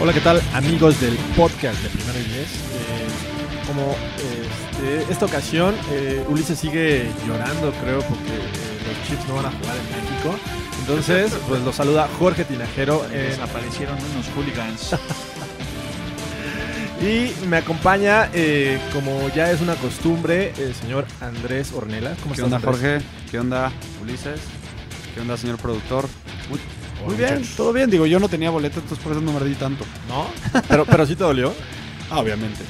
Hola, ¿qué tal amigos del podcast de Primero y Diez? Eh, como este, esta ocasión, eh, Ulises sigue llorando, creo, porque eh, los Chiefs no van a jugar en México. Entonces, pues lo saluda Jorge Tinajero. Desaparecieron unos hooligans. y me acompaña, eh, como ya es una costumbre, el señor Andrés Ornela. ¿Cómo ¿Qué estás, onda, Andrés? Jorge? ¿Qué onda, Ulises? ¿Qué onda, señor productor? Muy bien, muchachos. todo bien. Digo, yo no tenía boleto, entonces por eso no me di tanto. ¿No? Pero, pero sí te dolió. Ah, obviamente.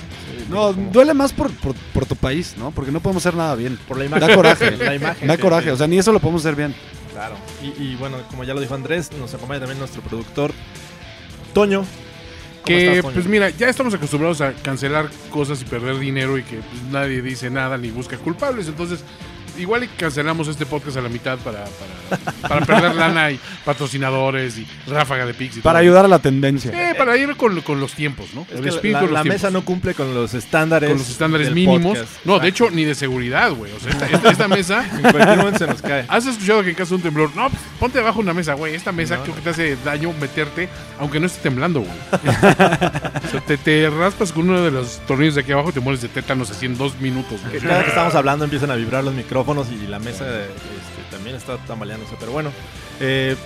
No, como- duele más por, por, por tu país, ¿no? Porque no podemos hacer nada bien. Por la imagen. Da coraje. La imagen. Da coraje, o sea, ni eso lo podemos hacer bien. Claro. Y, y bueno, como ya lo dijo Andrés, nos acompaña también nuestro productor, Toño. ¿Cómo Que, estás, Toño? pues mira, ya estamos acostumbrados a cancelar cosas y perder dinero y que pues, nadie dice nada ni busca culpables. Entonces, igual y cancelamos este podcast a la mitad para, para, para perder lana y patrocinadores y ráfaga de Pix y Para todo. ayudar a la tendencia. Eh, para ir con, con los tiempos, ¿no? Es El que espíritu la, de los la tiempos. mesa no cumple con los estándares. con los estándares mínimos. podcast. No, de hecho, ni de seguridad, güey. O sea, esta, esta- esta mesa. En cualquier momento se nos cae. ¿Has escuchado que en caso de un temblor? No, pues, ponte debajo de una mesa, güey. Esta mesa No, creo no. que te hace daño meterte, aunque no esté temblando, güey. o sea, te, te raspas con uno de los tornillos de aquí abajo y te mueres de tétanos así en dos minutos, Cada que estamos hablando empiezan a vibrar los micrófonos y la mesa este, también está tambaleándose. Pero bueno, eh,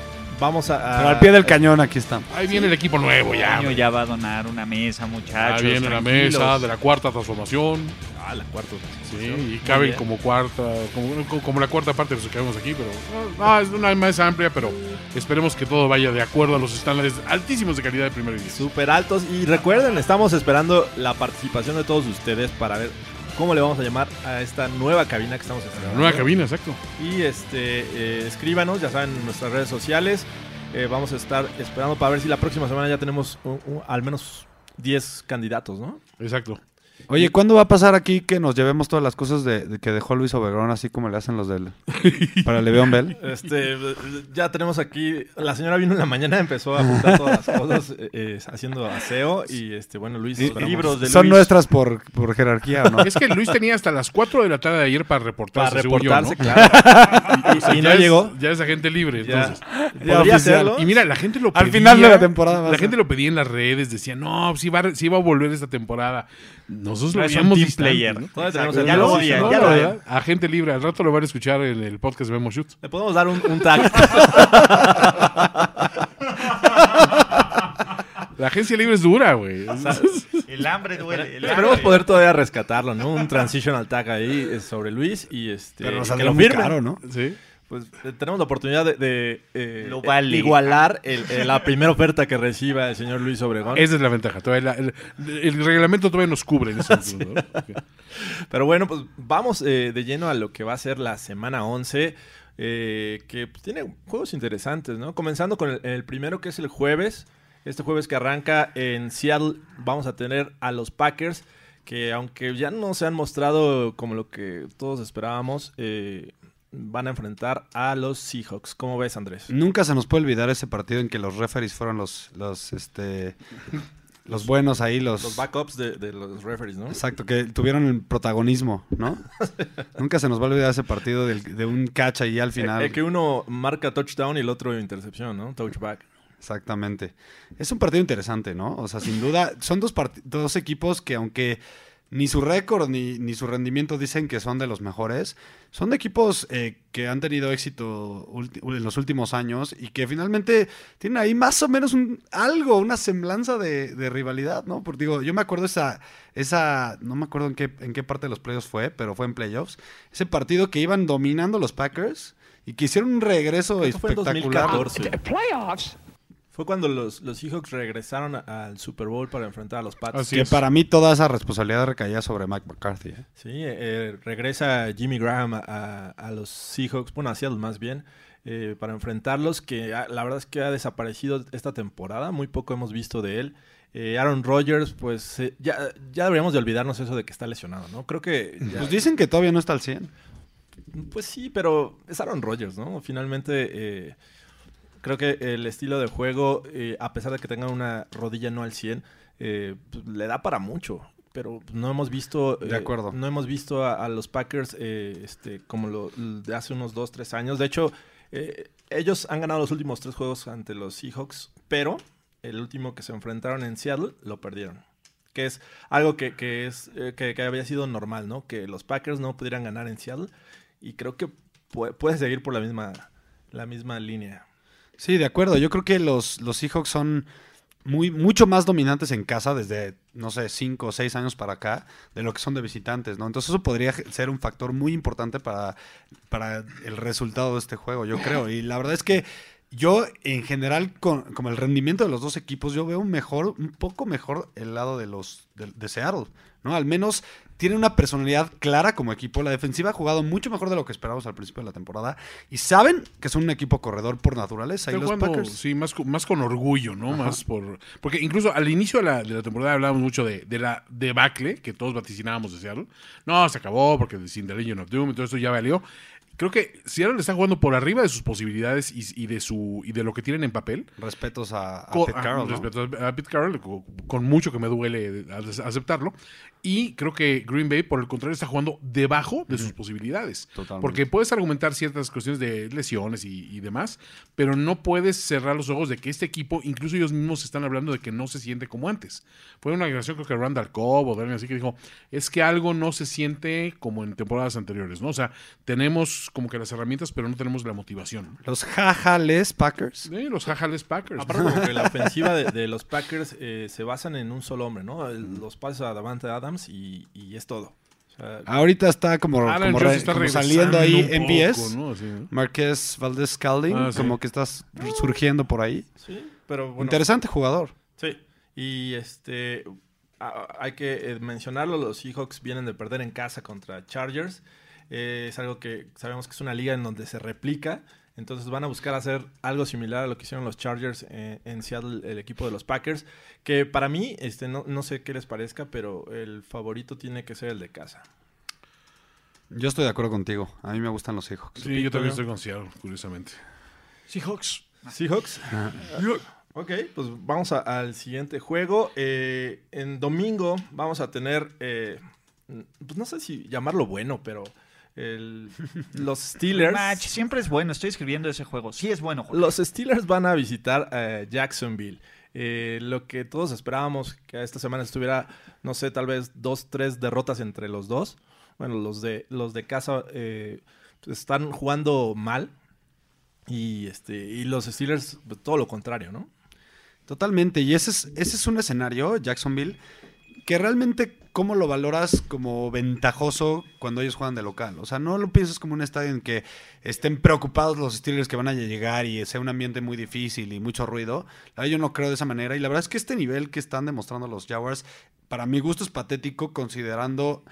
vamos a. a- Pero al pie del cañón aquí estamos. Ahí viene el equipo nuevo ya. Año güey. ya va a donar una mesa, muchachos. Ahí viene la tranquilos. mesa de la cuarta transformación. Ah, la cuarta. Sí, y caben como cuarta, como, como la cuarta parte de los que vemos aquí, pero no, es una mesa amplia, pero esperemos que todo vaya de acuerdo a los estándares altísimos de calidad de primer día. Súper altos. Y recuerden, estamos esperando la participación de todos ustedes para ver cómo le vamos a llamar a esta nueva cabina que estamos estrenando. Nueva cabina, exacto. Y este, eh, escríbanos, ya saben, en nuestras redes sociales. Eh, vamos a estar esperando para ver si la próxima semana ya tenemos un- un- al menos 10 candidatos, ¿no? Exacto. Oye, ¿cuándo va a pasar aquí que nos llevemos todas las cosas de, de que dejó Luis Obregón, así como le hacen los del. para Le'Veon Bell? Este, ya tenemos aquí, la señora vino en la mañana, empezó a juntar todas las cosas, eh, eh, haciendo aseo y este, bueno, Luis, Y- libros de Son Luis. nuestras por, por jerarquía, ¿o no? Es que Luis tenía hasta las 4 de la tarde de ayer para para reportarse, yo, reportarse, ¿no? claro. Y, O sea, y ya no es- llegó. Ya es agente libre, Ya. entonces. Ya ¿Podría oficial. hacerlo? Y mira, la gente lo pedía. Al final de la temporada La gente lo pedía en las redes, decía, no, sí va, sí va a volver esta temporada. Nosotros No lo veíamos team player. ¿no? ¿Dónde tenemos Exacto, el ya lo odian, No, ya verdad, Agente libre, al rato lo van a escuchar en el podcast de Memo Shoot. Le podemos dar un, un tag. La agencia libre es dura, güey. El hambre duele. el Esperemos hambre. poder todavía rescatarlo, ¿no? Un transitional tag ahí eh, sobre Luis y este. Pero nos que lo caro, ¿no? Sí. Pues eh, tenemos la oportunidad de, de, eh, Lo vale. igualar el- el- la primera oferta que reciba el señor Luis Obregón. Esa es la ventaja. Todavía la- el, el reglamento todavía nos cubre en ese sentido, ¿no? Pero bueno, pues vamos eh, de lleno a lo que va a ser la semana 11, eh, que pues, tiene juegos interesantes, ¿no? Comenzando con el, el primero que es el jueves. Este jueves que arranca en Seattle vamos a tener a los Packers, que aunque ya no se han mostrado como lo que todos esperábamos, eh, van a enfrentar a los Seahawks. ¿Cómo ves, Andrés? Nunca se nos puede olvidar ese partido en que los referees fueron los, los, este, los buenos ahí, los, Los backups de, de los referees, ¿no? exacto, que tuvieron el protagonismo, ¿no? Nunca se nos va a olvidar ese partido del- de un catch ahí al final. Eh, eh, que uno marca touchdown y el otro intercepción, ¿no? Touchback. Exactamente. Es un partido interesante, ¿no? O sea, sin duda, son dos, dos equipos que aunque ni su récord ni, ni su rendimiento dicen que son de los mejores, son de equipos eh, que han tenido éxito en los últimos años y que finalmente tienen ahí más o menos un, algo, una semblanza de, de rivalidad, ¿no? Porque digo, yo me acuerdo esa, esa, no me acuerdo en qué, en qué parte de los playoffs fue, pero fue en playoffs, ese partido que iban dominando los Packers y que hicieron un regreso que fue en espectacular. 2014. Fue cuando los, los Seahawks regresaron al Super Bowl para enfrentar a los Pats. Así que es. para mí toda esa responsabilidad recaía sobre Mike McCarthy. ¿eh? Sí, eh, regresa Jimmy Graham a, a- a los Seahawks, bueno, a Seattle más bien, eh, para enfrentarlos, que ah, la verdad es que ha desaparecido esta temporada, muy poco hemos visto de él. Eh, Aaron Rodgers, pues eh, ya, ya deberíamos de olvidarnos eso de que está lesionado, ¿no? Creo que... ya- Pues dicen que todavía no está al 100. pues sí, pero es Aaron Rodgers, ¿no? Finalmente, eh, creo que el estilo de juego, eh, a pesar de que tenga una rodilla no al 100, eh, pues, le da para mucho. Pero no hemos visto. De eh, acuerdo. No hemos visto a, a los Packers eh, este, como lo de hace unos 2, 3 años. De hecho, ellos han ganado los últimos tres juegos ante los Seahawks, pero el último que se enfrentaron en Seattle lo perdieron. Que es algo que, que es, eh, que, que había sido normal, ¿no? Que los Packers no pudieran ganar en Seattle. Y creo que puede, puede seguir por la misma, la misma línea. Sí, de acuerdo. Yo creo que los, los Seahawks son muy, mucho más dominantes en casa desde, no sé, cinco o seis años para acá de lo que son de visitantes, ¿no? Entonces eso podría ser un factor muy importante para, para el resultado de este juego, yo creo. Y la verdad es que yo, en general, con, como el rendimiento de los dos equipos, yo veo un mejor, un poco mejor el lado de los de, de Seattle, ¿no? Al menos tiene una personalidad clara como equipo. La defensiva ha jugado mucho mejor de lo que esperábamos al principio de la temporada. Y saben que son un equipo corredor por naturaleza. Y Están los jugando, Packers. sí, más, con- más con orgullo, ¿no? Más por. Porque incluso al inicio de la, de la temporada hablábamos mucho de, de la debacle que todos vaticinábamos de Seattle. No, se acabó porque sin The Legion of Doom y todo esto ya valió. Creo que Seattle está jugando por arriba de sus posibilidades y, y de su y de lo que tienen en papel. Respetos a, a Pete Carroll, ¿no? respecto a Pete Carroll, co- con mucho que me duele a- aceptarlo. Y creo que Green Bay, por el contrario, está jugando debajo de sus posibilidades. Totalmente. Porque puedes argumentar ciertas cuestiones de lesiones y, y demás, pero no puedes cerrar los ojos de que este equipo, incluso ellos mismos están hablando de que no se siente como antes. Fue una declaración, creo que Randall Cobb o alguien así que dijo, es que algo no se siente como en temporadas anteriores, ¿no? O sea, tenemos como que las herramientas, pero no tenemos la motivación. Los jajales Packers. Eh, los Jajales Packers. Aparte, porque la ofensiva de, de los Packers eh, se basan en un solo hombre, ¿no? El- los pases a Davante Adams y, y es todo. O sea, Ahorita está como, Alan como, Jones re- está como regresando saliendo ahí en BS. ¿no? Así, ¿no? Marqués Valdez Scalding, Ah, sí. como que estás surgiendo por ahí. sí, pero bueno. Interesante jugador. Sí, y este a- hay que eh, mencionarlo, los Seahawks vienen de perder en casa contra Chargers. Eh, es algo que sabemos que es una liga en donde se replica. Entonces van a buscar hacer algo similar a lo que hicieron los Chargers eh, en Seattle, el equipo de los Packers. Que para mí, este, no, no sé qué les parezca, pero el favorito tiene que ser el de casa. Yo estoy de acuerdo contigo. A mí me gustan los Seahawks. Sí, yo también estoy con Seattle, curiosamente. Seahawks. Seahawks. Ok, pues vamos a- al siguiente juego. Eh, en domingo vamos a tener, eh, pues no sé si llamarlo bueno, pero el- los Steelers. Match siempre es bueno. Estoy escribiendo ese juego. Sí es bueno. Jorge. Los Steelers van a visitar a Jacksonville. Eh, lo que todos esperábamos que esta semana estuviera, no sé, tal vez dos, tres derrotas entre los dos. Bueno, los de, los de casa eh, están jugando mal. Y, este, y los Steelers, pues, todo lo contrario, ¿no? Totalmente. Y ese es, ese es un escenario, Jacksonville, que realmente, ¿cómo lo valoras como ventajoso cuando ellos juegan de local? O sea, no lo piensas como un estadio en que estén preocupados los Steelers que van a llegar y sea un ambiente muy difícil y mucho ruido. La verdad, yo no creo de esa manera. Y la verdad es que este nivel que están demostrando los Jaguars, para mi gusto es patético considerando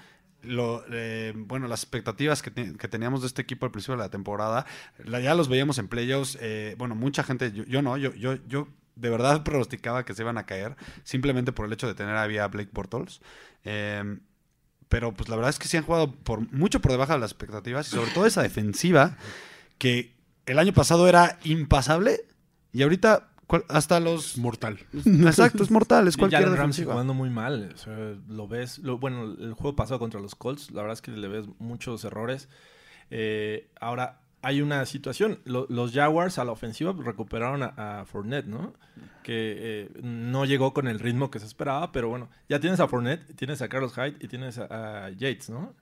lo, eh, bueno, las expectativas que, te- que teníamos de este equipo al principio de la temporada, ya los veíamos en playoffs, eh, bueno, mucha gente, yo, yo no, yo, yo, yo de verdad pronosticaba que se iban a caer, simplemente por el hecho de tener ahí a Blake Bortles. Eh, pero pues la verdad es que sí han jugado por mucho por debajo de las expectativas y sobre todo esa defensiva que el año pasado era impasable y ahorita hasta los... Mortal. Exacto, es mortal, es cualquier Jalen Ramsey jugando muy mal. o sea, lo ves. lo- bueno, el juego pasado contra los Colts, la verdad es que le ves muchos errores. Eh, ahora, hay una situación. Lo- los Jaguars a la ofensiva recuperaron a, a Fournette, ¿no? Que eh, no llegó con el ritmo que se esperaba, pero bueno, ya tienes a Fournette, tienes a Carlos Hyde y tienes a, a Yates, ¿no?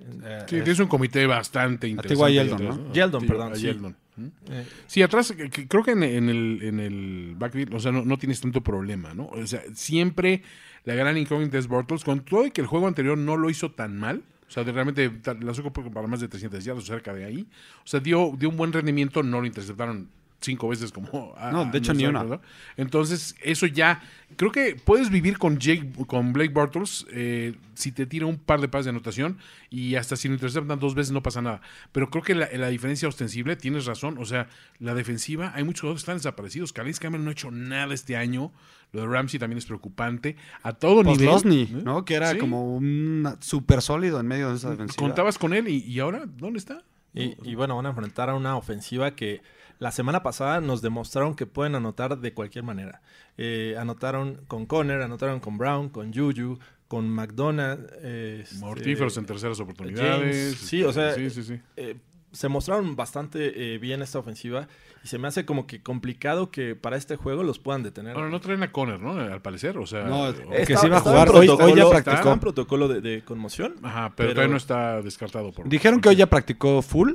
Eh, Sí, tienes un comité bastante interesante. Ahí Yeldon, ¿no? Yeldon, Sí, perdón, a sí. Yeldon. ¿Mm? eh, Sí, atrás, que- que creo que en, en el, en el backfield, o sea, no, no tienes tanto problema, ¿no? O sea, siempre la gran incógnita es Bortles, con todo y que el juego anterior no lo hizo tan mal. O sea, de realmente lanzó para más de 300 yardas cerca de ahí. O sea, dio, dio un buen rendimiento, no lo interceptaron cinco veces como... a- No, de hecho, ni una. Entonces, eso ya... Creo que puedes vivir con Jake, con Blake Bortles eh, si te tira un par de pases de anotación y hasta si lo interceptan dos veces no pasa nada. Pero creo que la, la diferencia ostensible, tienes razón, o sea, la defensiva, hay muchos jugadores que están desaparecidos. Calais Campbell no ha hecho nada este año. Lo de Ramsey también es preocupante. A todo nivel. Postlosny, ¿eh? ¿no? Que era Sí. como un súper sólido en medio de esa defensiva. Contabas con él y, y ahora, ¿dónde está? Y, y bueno, van a enfrentar a una ofensiva que la semana pasada nos demostraron que pueden anotar de cualquier manera. Eh, anotaron con Conner, anotaron con Brown, con Juju, con McDonald. eh, Mortíferos este, en terceras oportunidades. James, sí, o sea, Sí, sí, sí. eh, se mostraron bastante eh, bien esta ofensiva y se me hace como que complicado que para este juego los puedan detener. Ahora no traen a Conner, ¿no? Al parecer, o sea. No, o- que sí iba a jugar. Hoy- hoy ya protocolo- practicó. estaba en protocolo de, de conmoción. Ajá, pero, pero- todavía no está descartado por. Dijeron que hoy ya practicó full.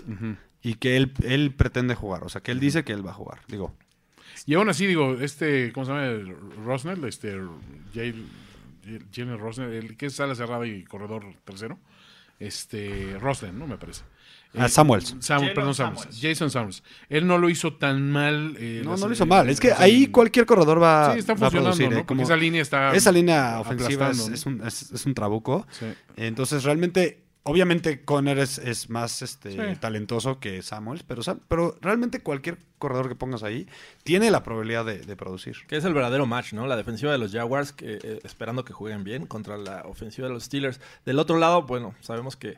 Y que él, él pretende jugar. O sea, que él dice que él va a jugar. Digo, Y aún así, digo, este, ¿cómo se llama? Rosnell, este, Jalen Rosnell, el que es ala cerrada y corredor tercero. Este, Rosnell, ¿no? Me parece. Ah, Eh, Samuels. Sam- Jalen perdón, Samuels. Samuels. Jason Samuels. Él no lo hizo tan mal. eh, no, las- no lo hizo mal. Es que ahí cualquier corredor va, Sí, está va a funcionando, producir. ¿no? ¿eh? Como- esa línea está. esa línea ofensiva es, ¿no? un, es- es un trabuco. Sí. Entonces, realmente, obviamente, Conner es, es más este, Sí. talentoso que Samuels, pero, pero realmente cualquier corredor que pongas ahí tiene la probabilidad de, de producir. Que es el verdadero match, ¿no? La defensiva de los Jaguars, que, eh, esperando que jueguen bien, contra la ofensiva de los Steelers. Del otro lado, bueno, sabemos que,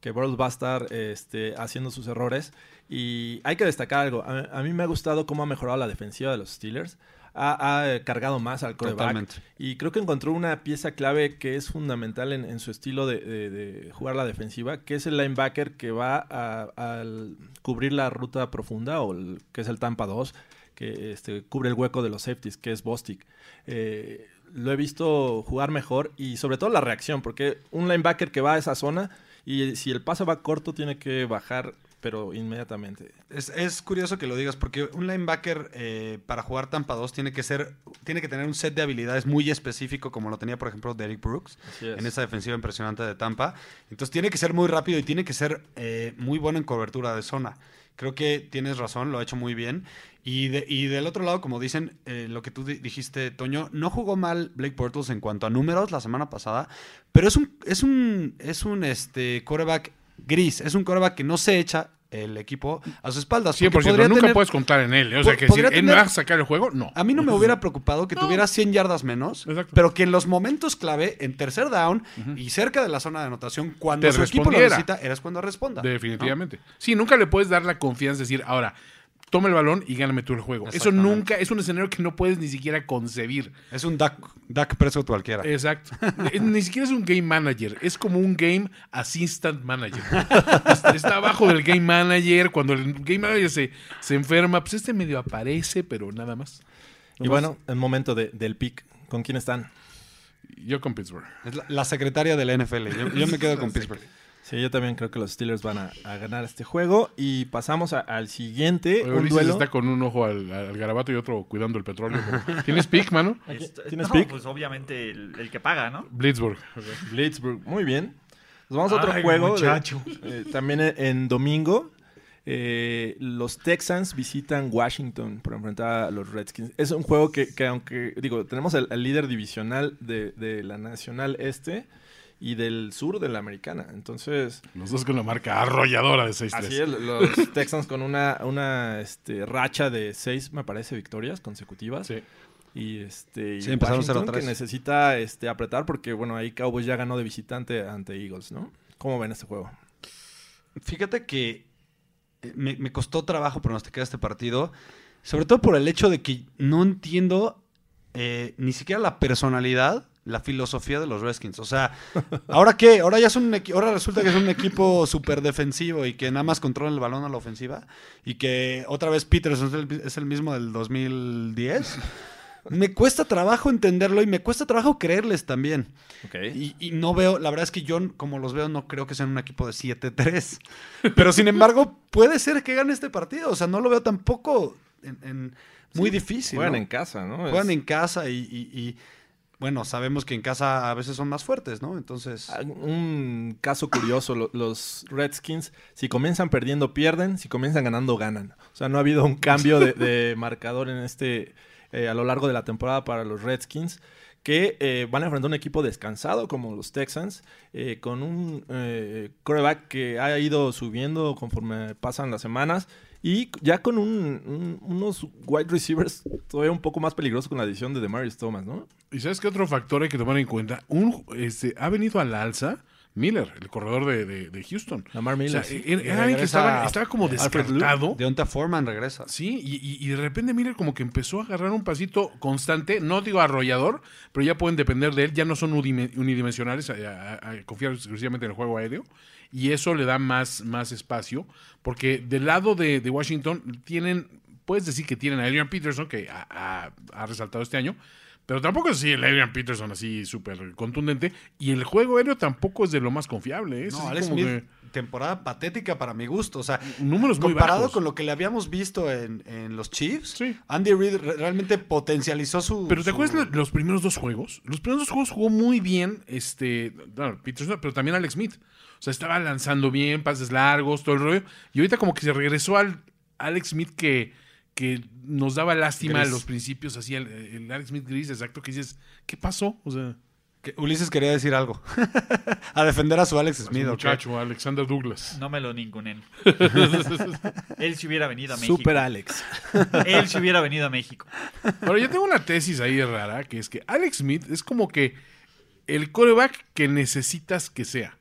que Burrows va a estar este, haciendo sus errores. Y hay que destacar algo. A, a mí me ha gustado cómo ha mejorado la defensiva de los Steelers. Ha, ha, cargado más al coreback. Y creo que encontró una pieza clave que es fundamental en, en su estilo de, de- de jugar la defensiva, que es el linebacker que va a, al cubrir la ruta profunda, o el- que es el Tampa 2, que este, cubre el hueco de los safeties, que es Bostic. Eh, lo he visto jugar mejor y sobre todo la reacción, porque un linebacker que va a esa zona y si el pase va corto tiene que bajar, pero inmediatamente. Es, es curioso que lo digas porque un linebacker eh, para jugar Tampa 2 tiene que ser tiene que tener un set de habilidades muy específico como lo tenía por ejemplo Derrick Brooks es. en esa defensiva impresionante de Tampa. Entonces tiene que ser muy rápido y tiene que ser eh, muy bueno en cobertura de zona. Creo que tienes razón, lo ha hecho muy bien. Y, de- y del otro lado, como dicen, eh, lo que tú di- dijiste, Toño, no jugó mal Blake Bortles en cuanto a números la semana pasada, pero es un, es un, es un este, quarterback gris, es un quarterback que no se echa el equipo a sus espaldas. 100%. porque podría Nunca tener- puedes contar en él. ¿eh? O sea, que si podría él va a sacar el juego, no. A mí no me hubiera preocupado que No. tuviera 100 yardas menos, Exacto. pero que en los momentos clave, en tercer down y cerca de la zona de anotación, cuando Te su equipo lo necesita, eres cuando responda. Definitivamente. Sí, nunca le puedes dar la confianza de decir, ahora, toma el balón y gáname tú el juego. Eso nunca, es un escenario que no puedes ni siquiera concebir. Es un Dak, Dak Prescott cualquiera. Exacto. Eh, Ni siquiera es un game manager, es como un game assistant manager. Está, está abajo del game manager, cuando el game manager se, se enferma, pues este medio aparece, pero nada más. Y bueno, el momento de- del pick. ¿Con quién están? Yo con Pittsburgh. Es la, la secretaria de la NFL. Yo, yo me quedo con Pittsburgh. Sí, yo también creo que los Steelers van a, a ganar este juego. Y pasamos a- al siguiente, Oye, un Ulises duelo. está con un ojo al, al garabato y otro cuidando el petróleo. ¿Tienes pick, mano? ¿Tienes no, pick? pues obviamente el, el que paga, ¿no? Blitzburg. Blitzburg. Muy bien. Nos vamos a otro Ay, juego. de- muchacho. eh, también en, domingo. eh, los Texans visitan Washington por enfrentar a los Redskins. Es un juego que, que aunque, digo, tenemos el, el líder divisional de, de la Nacional Este y del sur de la Americana. Entonces, Los dos con la marca arrolladora de 6-3. así es, los Texans con una, una este, racha de seis, me parece, victorias consecutivas. Sí. Y este y Sí, empezaron Washington 0-3. que necesita este apretar porque bueno, ahí Cowboys ya ganó de visitante ante Eagles, ¿no? ¿Cómo ven este juego? Fíjate que eh, me, me costó trabajo pronosticar este partido, sobre todo por el hecho de que no entiendo eh, ni siquiera la personalidad, la filosofía de los Redskins. O sea, ¿ahora qué? Ahora ya son un ahora resulta que es un equipo súper defensivo y que nada más controla el balón a la ofensiva y que otra vez Peterson es el, es el mismo del 2010. Me cuesta trabajo entenderlo y me cuesta trabajo creerles también. Y, y no veo, la verdad es que yo, como los veo, no creo que sean un equipo de 7-3. Pero sin embargo, puede ser que gane este partido. O sea, no lo veo tampoco en, en- muy difícil. Juegan ¿no? en casa, ¿no? Juegan Es- en casa y, y- y bueno, sabemos que en casa a veces son más fuertes, ¿no? Entonces, Ah, Un caso curioso, lo- los Redskins, si comienzan perdiendo, pierden, si comienzan ganando, ganan. O sea, no ha habido un cambio de, de marcador en este eh, a lo largo de la temporada para los Redskins, que eh, van a enfrentar un equipo descansado como los Texans, eh, con un eh, quarterback que ha ido subiendo conforme pasan las semanas. Y ya con un- un- unos wide receivers todavía un poco más peligrosos con la adición de Demarius Thomas, ¿no? ¿Y sabes qué otro factor hay que tomar en cuenta? Un, este, ha venido al alza Miller, el corredor de, de- de Houston. Lamar Miller, O sea, sí. era, era alguien que Regresa estaba, estaba como descartado. Deonta Foreman regresa. Sí, y, y- y de repente Miller como que empezó a agarrar un pasito constante, no digo arrollador, pero ya pueden depender de él, ya no son unidimensionales a, a- a confiar exclusivamente en el juego aéreo, y eso le da más, más espacio, porque del lado de, de Washington tienen, puedes decir que tienen a Adrian Peterson, que ha resaltado este año, pero tampoco es así el Adrian Peterson así súper contundente, y el juego aéreo tampoco es de lo más confiable, ¿eh? No, Alex Smith, que temporada patética para mi gusto. O sea, números muy comparado con lo que le habíamos visto en, en los Chiefs, Sí. Andy Reid re- realmente potencializó su. Pero ¿te su- acuerdas lo- los primeros dos juegos? Los primeros dos juegos jugó muy bien este, Peterson, pero también Alex Smith. O sea, estaba lanzando bien, pases largos, todo el rollo. Y ahorita como que se regresó al Alex Smith que, que nos daba lástima Gris. a los principios, así el, el Alex Smith gris, exacto, que dices, ¿qué pasó? O sea, que Ulises quería decir algo. a defender a su Alex a su Smith. muchacho, Alexander Douglas. No me lo ningunen. Él si hubiera venido a México. Super Alex. Él si hubiera venido a México. Ahora, yo tengo una tesis ahí rara, que es que Alex Smith es como que el coreback que necesitas que sea.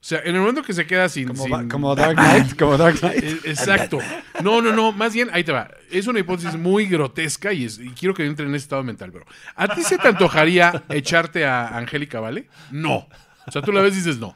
O sea, en el momento que se queda sin... Como, sin- ba- como Dark Knight. como Dark Knight. Eh, Exacto. No, no, no. Más bien, ahí te va. Es una hipótesis muy grotesca y, es- y quiero que entre en ese estado mental, pero ¿a ti se te antojaría echarte a Angélica Vale? No. O sea, tú la ves y dices no.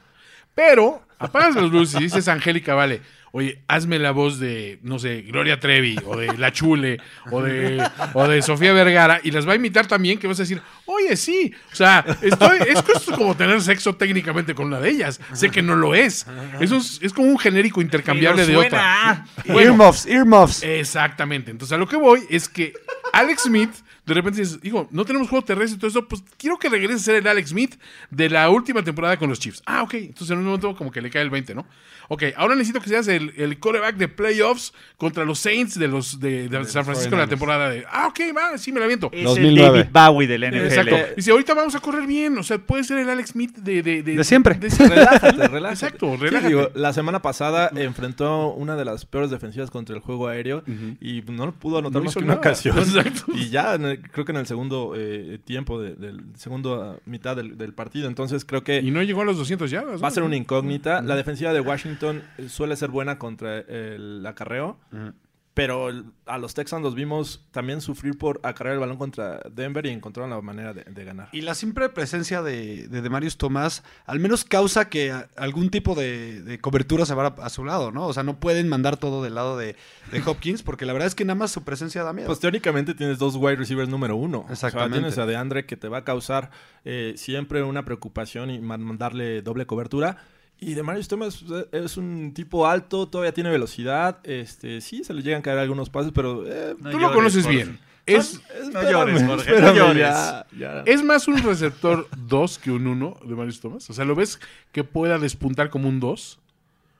Pero apagas las luces y dices Angélica Vale, oye, hazme la voz de, no sé, Gloria Trevi o de La Chule o de, o de Sofía Vergara y las va a imitar también que vas a decir, oye, sí. O sea, estoy, es, que esto es como tener sexo técnicamente con una de ellas. Sé que no lo es. Eso es, es como un genérico intercambiable de otra. suena. Earmuffs, earmuffs. Exactamente. Entonces, a lo que voy es que Alex Smith, de repente dices, hijo, no tenemos juego terrestre y todo eso, pues quiero que regrese a ser el Alex Smith de la última temporada con los Chiefs. Ah, ok. Entonces, en un momento como que le cae el 20, ¿no? Ok, ahora necesito que seas el, el quarterback de playoffs contra los Saints de los de, de San Francisco en la 49ers. temporada de. Ah, ok, va, sí me la aviento. Es el 2009. David Bowie del NFL. Exacto. Dice, ahorita vamos a correr bien. O sea, puede ser el Alex Smith de... De, De siempre. Relájate, relájate. Exacto, Sí, relájate. digo, la semana pasada enfrentó una de las peores defensivas contra el juego aéreo y no pudo anotar No más que una ocasión. Exacto. Y ya en el- creo que en el segundo eh, tiempo, de- del segundo ah, mitad del, del partido. Entonces creo que Y no llegó a los 200 yardas. va a ser una incógnita. La defensiva de Washington eh, suele ser buena contra el acarreo. Pero a los Texans los vimos también sufrir por acarrear el balón contra Denver y encontraron la manera de, de ganar. Y la simple presencia de, de Demarius Thomas al menos causa que a- algún tipo de, de cobertura se vaya a, su lado, ¿no? O sea, no pueden mandar todo del lado de, de Hopkins porque la verdad es que nada más su presencia da miedo. Pues teóricamente tienes dos wide receivers número uno. Exactamente. O sea, tienes a DeAndre que te va a causar eh, siempre una preocupación y man- mandarle doble cobertura. Y de Marius Thomas es un tipo alto, todavía tiene velocidad. Este, sí, se le llegan a caer algunos pases, pero. eh, No Tú lo conoces Jorge. bien. Es, No espérame, llores, Jorge, no espérame, llores. ya, ya. ¿Es más un receptor 2 que un 1 de Marius Thomas? O sea, ¿lo ves que pueda despuntar como un 2?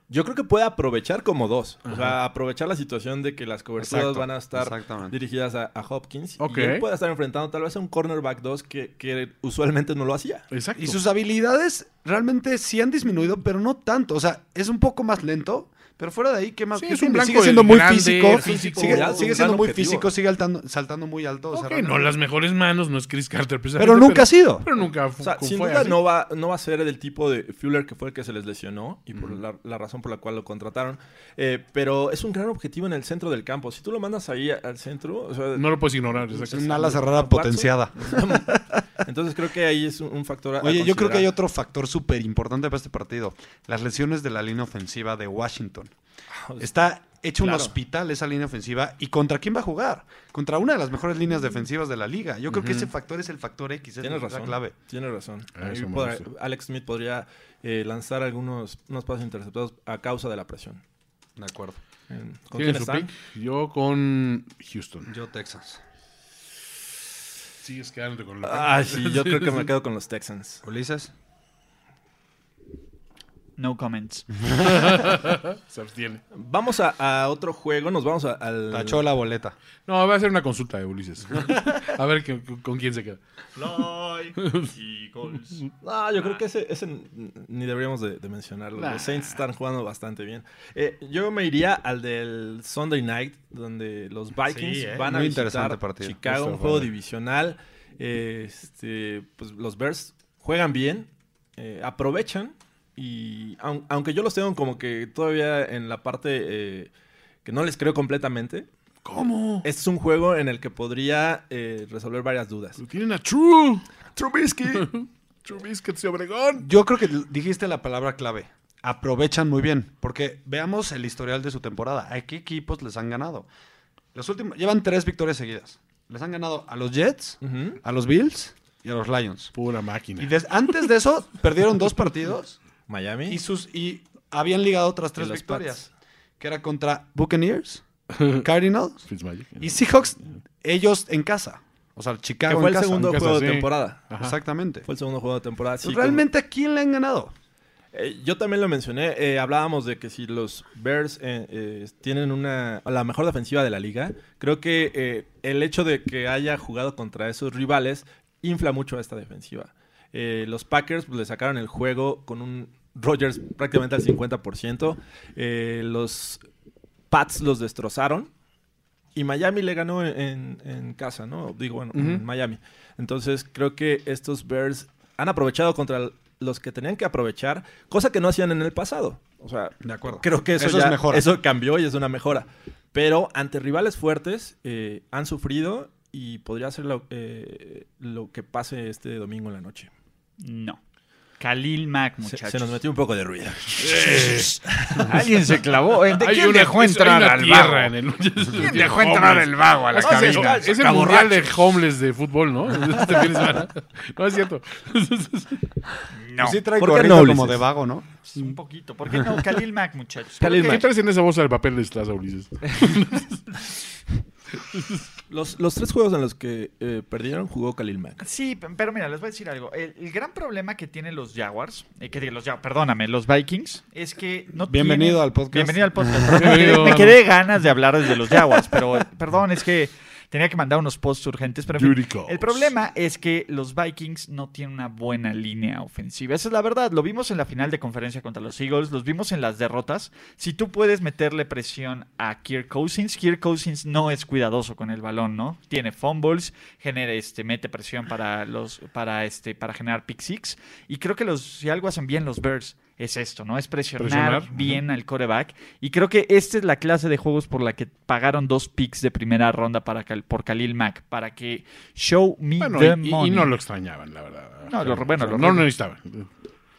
Yo creo que puede aprovechar como dos. O sea, aprovechar la situación de que las coberturas Exacto, van a estar dirigidas a, a Hopkins. Ok. Y él puede estar enfrentando tal vez a un cornerback 2 que, que usualmente no lo hacía. Exacto. Y sus habilidades realmente sí han disminuido, pero no tanto. O sea, es un poco más lento, pero fuera de ahí, ¿qué más? Sí, ¿Qué es un tiene? blanco sigue siendo muy grande, físico, físico, sigue, alto, sigue siendo muy objetivo. físico, sigue altando- saltando muy alto. o sea, no las mejores manos, no es Chris Carter precisamente. Pero nunca ha sido. Pero nunca O sea, sin fue duda así. no va, no va a ser del tipo de Fuller que fue el que se les lesionó y por la, la razón por la cual lo contrataron. Eh, pero es un gran objetivo en el centro del campo. Si tú lo mandas ahí al centro, o sea, No lo puedes ignorar. Es exacto. una ala cerrada potenciada. entonces creo que ahí es un, factor. a- a Oye, yo creo que hay otro factor súper importante para este partido. Las lesiones de la línea ofensiva de Washington. Está hecho un hospital esa línea ofensiva. ¿Y contra quién va a jugar? Contra una de las mejores líneas defensivas de la liga. Yo creo que ese factor es el factor X. es Tienes la razón. clave. Tienes razón. Ah, podrá-. Alex Smith podría eh, lanzar algunos unos pasos interceptados a causa de la presión. De acuerdo. ¿Con ¿Quién quién es su están? pick? Yo con Houston. Yo, Texas. Sigues quedándote con la. Ay, sí, yo creo que me quedo con los Texans. Ulises. No comments. Se abstiene. Vamos a, a otro juego, nos vamos a- al... Tachó la boleta. No, va a ser una consulta de Ulises. a ver qué- con quién se queda. No, yo creo que ese, ese ni deberíamos de, de mencionarlo. Nah. Los Saints están jugando bastante bien. Eh, yo me iría al del Sunday Night, donde los Vikings Sí, eh, van a muy visitar partido. Chicago, Esto un juego vale. divisional. Eh, este, pues los Bears juegan bien, eh, aprovechan y aun- aunque yo los tengo como que todavía en la parte eh, que no les creo completamente, ¿Cómo? este es un juego en el que podría eh, resolver varias dudas. Lo tienen a True. Trubisky. Trubisky de Obregón. Yo creo que dijiste la palabra clave. Aprovechan muy bien. Porque veamos el historial de su temporada. ¿A qué equipos les han ganado? Los últimos, llevan tres victorias seguidas. Les han ganado a los Jets, a los Bills y a los Lions. Pura máquina. Y des- antes de eso, perdieron dos partidos Miami. y, sus, y habían ligado otras tres victorias. Que era contra Buccaneers, Cardinals y Seahawks, ellos en casa. O sea, que Chicago fue en el casa. segundo En casa, juego de sí. temporada. Ajá. Exactamente. Fue el segundo juego de temporada. sí, ¿Realmente a quién le han ganado? eh, yo también lo mencioné. eh, hablábamos de que si los Bears eh, eh, tienen una la mejor defensiva de la liga, creo que eh, el hecho de que haya jugado contra esos rivales infla mucho a esta defensiva. Eh, los Packers pues, le sacaron el juego con un Rodgers prácticamente al 50%. Eh, los Pats los destrozaron. Y Miami le ganó en, casa, ¿no? Digo, bueno, en. Miami. Entonces, creo que estos Bears han aprovechado contra los que tenían que aprovechar, cosa que no hacían en el pasado. O sea, De acuerdo. creo que eso, Eso es ya- mejora. Eso cambió y es una mejora. Pero ante rivales fuertes eh, han sufrido y podría ser lo, eh, lo que pase este domingo en la noche. No. Khalil Mack, Se, muchachos. se nos metió un poco de ruido. Alguien se clavó. ¿De quién una- dejó entrar al vago? en el. ¿Quién dejó entrar el vago a la que es- cabina? es el mundial de homeless de fútbol, ¿no? Este fin de semana. No es cierto. No. Sí trae ¿Por qué no, como de vago, ¿no? Un poquito. ¿Por qué no? Khalil Mack, muchachos. Khalil ¿Por ¿Qué traes en esa bolsa de papel de Estraza, Ulises? Los, los tres juegos en los que eh, perdieron jugó Khalil Mack. Sí, pero mira, les voy a decir algo. El, el gran problema que tienen los Jaguars, eh, que digo, los Jaguars, perdóname, los Vikings, es que no Bienvenido tienen- al podcast. Bienvenido al podcast. Me quedé, me quedé ganas de hablar desde los Jaguars, pero perdón, es que tenía que mandar unos posts urgentes. Pero en fin, el problema es que los Vikings no tienen una buena línea ofensiva. Esa es la verdad. Lo vimos en la final de conferencia contra los Eagles, los vimos en las derrotas. Si tú puedes meterle presión a Kirk Cousins, Kirk Cousins no es cuidadoso con el balón, ¿no? Tiene fumbles, genera este, mete presión para los, para este, para generar pick six. Y creo que los, si algo hacen bien los Bears es esto, ¿no? Es presionar, Presionar, bien al coreback. Y creo que esta es la clase de juegos por la que pagaron dos picks de primera ronda para Cal- por Khalil Mack, para que show me Bueno, the y, y money. no lo extrañaban, la verdad. No, lo- bueno, lo- no lo necesitaban.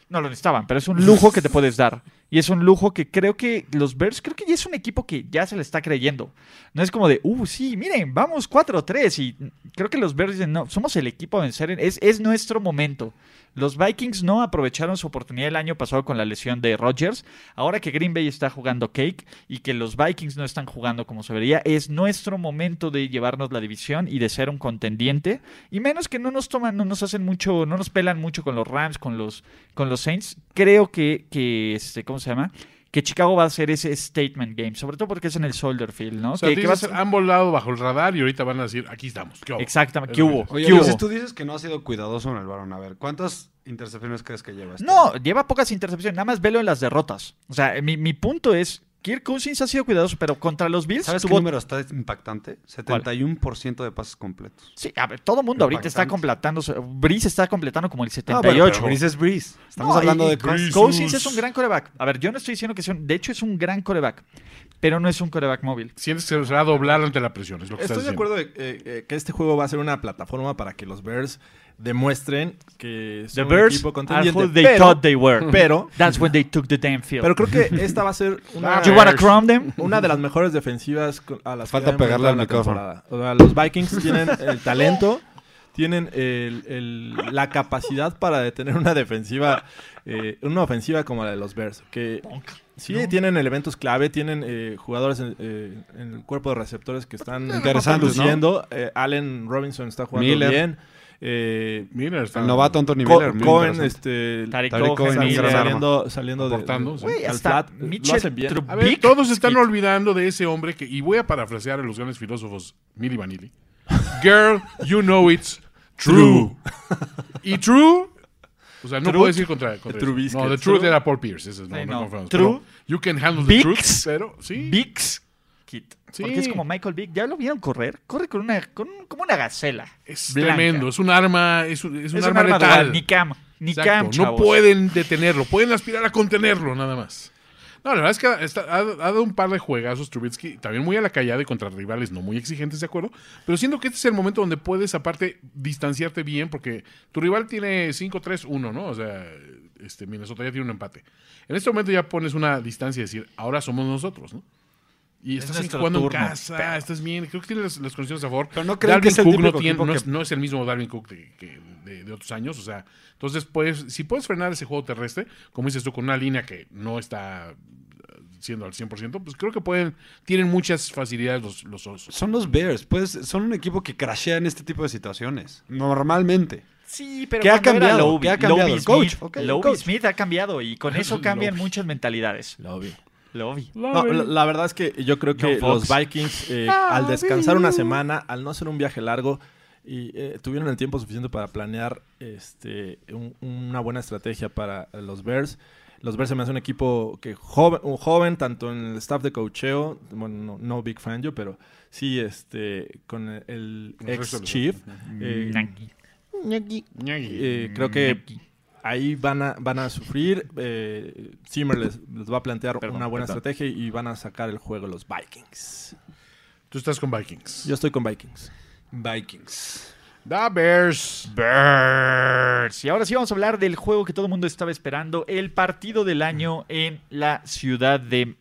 No lo necesitaban, pero es un lujo que te puedes dar. Y es un lujo que creo que los Bears, creo que ya es un equipo que ya se le está creyendo. No es como de, uh, sí, miren, vamos 4-3. Y creo que los Bears dicen, no, somos el equipo a vencer. Es, es nuestro momento. Los Vikings no aprovecharon su oportunidad el año pasado con la lesión de Rodgers. Ahora que Green Bay está jugando cake y que los Vikings no están jugando como se vería, es nuestro momento de llevarnos la división y de ser un contendiente. Y menos que no nos toman, no nos hacen mucho, no nos pelan mucho con los Rams, con los, con los Saints. Creo que, que este, ¿cómo se llama? Que Chicago va a hacer ese statement game, sobre todo porque es en el Soldier Field, ¿no? O sea, que, que va a dices, ser- han volado bajo el radar y ahorita van a decir, aquí estamos. ¿qué hubo? Exactamente, ¿qué hubo? que- Oye, ¿Qué Ulises, hubo? tú dices que no ha sido cuidadoso en el balón. A ver, ¿cuántas intercepciones crees que lleva? este? No, lleva pocas intercepciones, nada más velo en las derrotas. O sea, mi, mi punto es, Kirk Cousins ha sido cuidadoso, pero contra los Bills ¿Sabes qué tuvo... número está impactante? 71% de pases completos. Sí, a ver, todo el mundo ahorita está completando, Breeze está completando como el Ah, 78. bueno, pero Breeze es Breeze. Estamos No, hablando y- de Cousins. Cousins es un gran coreback. A ver, yo no estoy diciendo que sea un... De hecho, es un gran coreback, pero no es un coreback móvil. Sientes que se va a doblar ante la presión, es lo que Estoy estás de acuerdo de, eh, eh, que este juego va a ser una plataforma para que los Bears demuestren que The son un equipo are contendiente. who they pero, thought they were. pero, That's when they took the damn field. pero creo que esta va a ser una, you wanna crom them? una de las mejores defensivas a las Falta que han pegarle al en la micrófono. O sea, los Vikings tienen el talento, tienen el- el- la capacidad para detener una defensiva, eh, una ofensiva como la de los Bears. Que sí tienen elementos clave, tienen eh, jugadores en, eh, en el cuerpo de receptores que están Interesantes, ¿no? Eh, Allen Robinson está jugando Miller. bien. Eh, Mira, está El novato Anthony Co- Miller. Cohen, este, Tariq Tariq Cohen, Cohen, sal- Miller. Miller. saliendo, saliendo de, al flat. Mitchell bien. A ver, todos están olvidando de ese hombre que, y voy a parafrasear a los grandes filósofos Milli Vanilli. Girl, you know it's true. y true, o sea, no Truth. puedes ir contra, contra True. No, the truth True. era Paul Pierce. Ese es, no, Sí, no no. confundamos. True. Pero You can handle the Bix. truth, pero sí. Vix Kit. Sí. Porque es como Michael Vick. ¿Ya lo vieron correr? Corre con una, con como una gacela. Es blanca. tremendo. Es un arma, es un, es un Es arma, un arma letal. Ni cam. Ni cam, No pueden detenerlo, pueden aspirar a contenerlo nada más. No, la verdad es que está- ha, ha dado un par de juegazos Trubisky, también muy a la callada y contra rivales no muy exigentes, de acuerdo. Pero siento que este es el momento donde puedes, aparte, distanciarte bien, porque tu rival tiene 5-3-1, ¿no? O sea, este, Minnesota ya tiene un empate. En este momento ya pones una distancia y decir, ahora somos nosotros, ¿no? Y Es estás jugando turno, en casa, estás bien, creo que tienes las, las condiciones a favor. Pero no Dalvin que es el Cook no, tiene- no que- es, no es el mismo Darwin Cook de, que- de- de otros años, o sea, entonces puedes, si puedes frenar ese juego terrestre, como dices tú, con una línea que no está siendo al 100%, pues creo que pueden, tienen muchas facilidades los, los osos. Son los Bears, pues son un equipo que crashea en este tipo de situaciones. Normalmente. Sí, pero ¿Qué ha cambiado? Lovie- ¿Qué ha cambiado? Coach. Smith, coach. Smith ha cambiado y con eso cambian muchas mentalidades. Lo No, la, la verdad es que yo creo que John Fox. los Vikings, eh, al descansar una semana, al no hacer un viaje largo, y eh, tuvieron el tiempo suficiente para planear este, un- una buena estrategia para los Bears. Los Bears se me hace un equipo que joven, un joven tanto en el staff de coacheo, bueno, no, no big fan yo, pero sí este, con el, ex chief. eh, eh, creo que ahí van a, van a sufrir. Eh, Zimmer les, les va a plantear Perdón, una buena perdón. estrategia y van a sacar el juego los Vikings. Tú estás con Vikings. Yo estoy con Vikings. Vikings. The Bears. Bears. Y ahora sí vamos a hablar del juego que todo el mundo estaba esperando, el partido del año en la ciudad de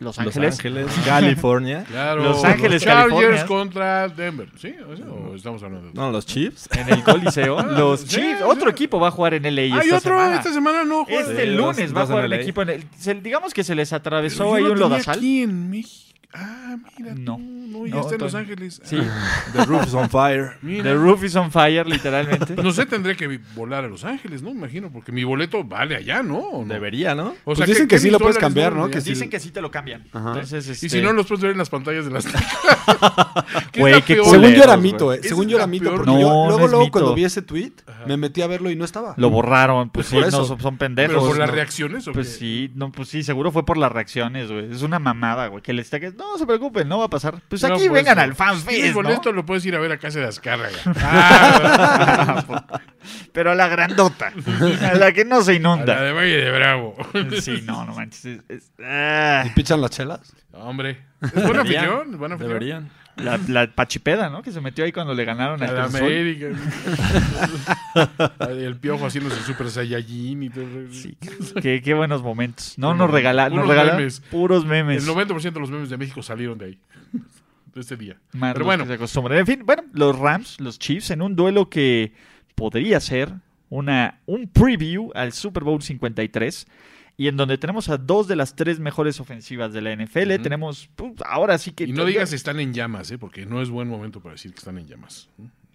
Los Ángeles. Los Ángeles, California. Claro. Los Ángeles, Chargers California. contra Denver. ¿Sí? ¿O estamos hablando de No, los Chiefs. En el Coliseo. Los sí, Chiefs. sí. Otro equipo va a jugar en LA Hay esta otro semana. esta semana no juega. Este Sí, lunes dos- va a jugar el equipo. En el- se- digamos que se les atravesó ahí yo un lodazal. Aquí en México. Ah, mira. No. tú, No, ya No, está en Los Ángeles. Sí. Ah, The roof is on fire. mira. The roof is on fire, literalmente. No sé, tendré que volar a Los Ángeles, ¿no? Imagino, porque mi boleto vale allá, ¿no? ¿O no? Debería, ¿no? O Pues dicen ¿qué- que sí lo puedes cambiar, ¿no? Que sí. Dicen que sí te lo cambian. Ajá. Entonces, Y este, si no, los puedes ver en las pantallas de las ¿Qué Güey, qué peor? culero. Según yo era mito, eh. Según yo la era mito. Porque No, yo, no luego, es luego, mito. cuando vi ese tweet, me metí a verlo y no estaba. lo borraron. Pues sí, no, son, son ¿Pero pendejos. por las ¿no? reacciones o Pues qué? sí, no, pues sí, seguro fue por las reacciones, güey. Es una mamada, güey. Que les que no se preocupen, no va a pasar. Pues No, aquí pues, vengan no. al Fan Si Fest, ¿no? lo puedes ir a ver a casa de Azcárraga. Ah, Pero a la grandota. a la que no se a la inunda. de Valle de Bravo. Sí, no, no manches. es- es- ah, ¿Y pichan las chelas? Hombre. ¿Es buena afición? ¿Es buena afición? Deberían. La, la pachipeda, ¿no? Que se metió ahí cuando le ganaron A al. América. el piojo haciéndose Super Saiyajin y todo. Sí, qué, qué buenos momentos. No nos regalaron, nos puros regalaron memes. puros memes. El 90% de los memes de México salieron de ahí. De este día. Más Pero bueno. En fin, bueno, los Rams, los Chiefs, en un duelo que podría ser una, un preview al Super Bowl 53 y en donde tenemos a dos de las tres mejores ofensivas de la NFL. Tenemos, pues, ahora sí que... y no digas están en llamas, ¿eh? porque no es buen momento para decir que están en llamas.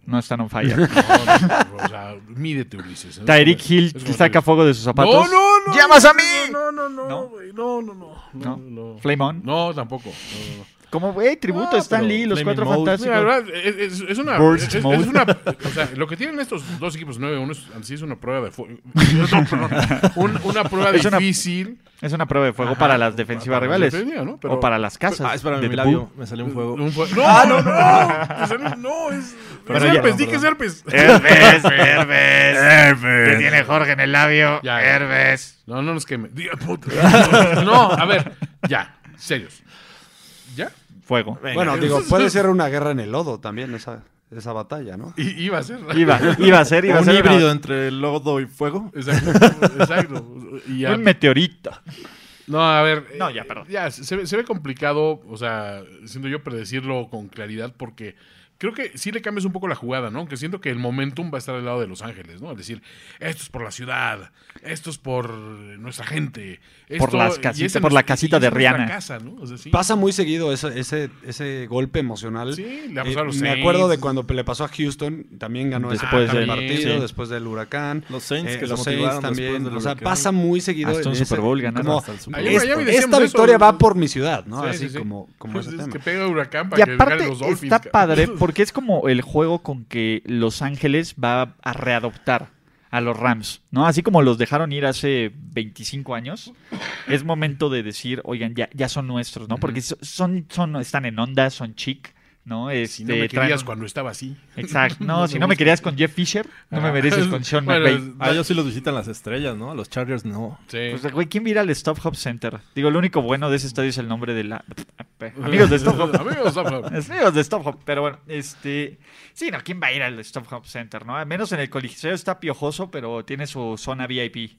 No están on fire. No, no, o sea, mídete, Ulises. ¿eh? Tyreek Es Hill saca fuego de sus zapatos. No, no, no. ¡Llamas no, a mí! No, no, no, ¿No? güey, no, no, no. ¿No? No, no. Flame on. No, tampoco. No, no, no. Como, güey, tributo Ah, a Stan Lee, los cuatro Mode. fantásticos. Mira, la verdad, es, es- una, Burst es, es una. O sea, lo que tienen estos dos equipos 9-1 es, así es una prueba de fuego. No. Un- una prueba Es una- difícil. Es una prueba de fuego Ajá, para las defensivas para rivales. ¿no? Pero- o para las casas. Ah, espérame, mi labio. Me salió un fuego. Un fue- no, no, no. Te salió- no, es. Ya. herpes, di que es herpes. Herbes, Herbes. Que tiene Jorge en el labio. Ya, ya. Herbes. No, no nos queme. No, a ver, ya, serios. ¿Ya? Fuego. Bueno, digo, puede ser una guerra en el lodo también esa, esa batalla, ¿no? I- iba a ser. Iba, iba a ser, iba a Un ser una- híbrido entre lodo y fuego. Exacto, exacto. Y un meteorito. No, a ver. No, eh, ya, perdón. Ya, se, ve- se ve complicado, o sea, siendo yo predecirlo con claridad porque creo que sí le cambias un poco la jugada, ¿no? Que siento que el momentum va a estar del lado de Los Ángeles, ¿no? Es decir, esto es por la ciudad, esto es por nuestra gente. Por esto- las y casitas, esa por la casita de Rihanna. casa, ¿no? O sea, sí. Pasa muy seguido ese, ese, ese golpe emocional. Sí, le ha Eh, pasado a los me Saints. acuerdo de cuando le pasó a Houston, también ganó ese Después ese del- partido, sí. después del huracán. Los Saints Eh, que se los motivaron Saints también. del O sea, huracán. pasa muy seguido. Hasta un ese- Super Bowl ganaron. como, Hasta el Super Ayer- Bowl. es- ayer decíamos esta victoria va por mi ciudad, ¿no? Sí, Así sí, sí. como, como ese Es tema. que pega huracán Y para aparte ganen los Dolphins. está padre porque es como el juego con que Los Ángeles va a readoptar a los Rams, ¿no? Así como los dejaron ir hace 25 años, es momento de decir, oigan, ya, ya son nuestros, ¿no? Porque so- son, son, están en onda, son chic, ¿no? Este, Si no me traen querías cuando estaba así. Exacto. No, No si me no me querías con Jeff Fisher, no me Ah. mereces con Sean Bueno, McVay. A ellos sí los visitan las estrellas, ¿no? A los Chargers no. Sí. Pues, güey, ¿quién mira al Stop Hop Center? Digo, lo único bueno de ese estadio es el nombre de la... Amigos de Stop Hop. Amigos de Stop Hop. Es amigos de Stop Hop, pero bueno, este... Sí, no, ¿quién va a ir al Stop Hop Center, no? Al menos en el Coliseo está piojoso, pero tiene su zona VIP.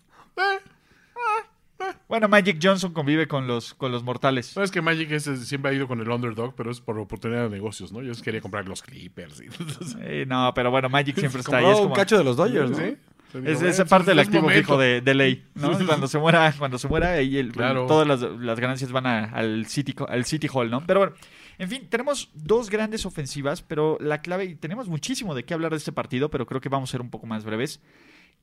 Bueno, Magic Johnson convive con los, con los mortales. Sabes que Magic es- siempre ha ido con el underdog, pero es por oportunidad de negocios, ¿no? Yo quería comprar los Clippers. y- no, pero bueno, Magic siempre está ahí. Es, un como- cacho de los Dodgers, ¿no? ¿Sí? es, Digo, es bueno, parte del activo momento. fijo de, de ley, ¿no? Cuando se muera, cuando se muera, ahí el- Claro. todas las, las ganancias van a- al, City, al City Hall, ¿no? Pero bueno, en fin, tenemos dos grandes ofensivas, pero la clave, y tenemos muchísimo de qué hablar de este partido, pero creo que vamos a ser un poco más breves.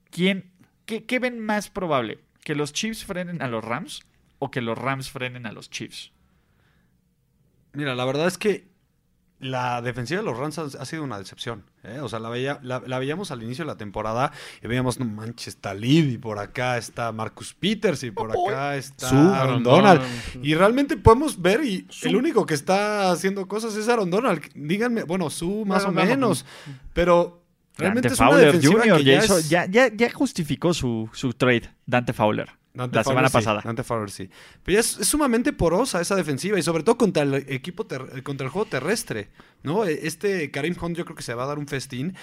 ¿Quién, qué, qué ven más probable? ¿Que los Chiefs frenen a los Rams o que los Rams frenen a los Chiefs? Mira, la verdad es que la defensiva de los Rams ha, ha sido una decepción. ¿eh? O sea, la, veía- la, la veíamos al inicio de la temporada y veíamos, no manches, está Lid y por acá está Marcus Peters y por acá está Su Aaron Aaron Donald. Donald. Y realmente podemos ver y Su. el único que está haciendo cosas es Aaron Donald. Díganme, bueno, su más Bueno, o no, menos, pero realmente Dante Fowler Jr. ya, ya hizo- es- ya, ya, ya justificó su, su trade, Dante Fowler. Dante la Fowler semana sí, pasada. Dante Fowler sí. Pero ya es, es sumamente porosa esa defensiva y sobre todo contra el equipo contra el juego terrestre, ¿no? E- Este Karim Hunt yo creo que se va a dar un festín.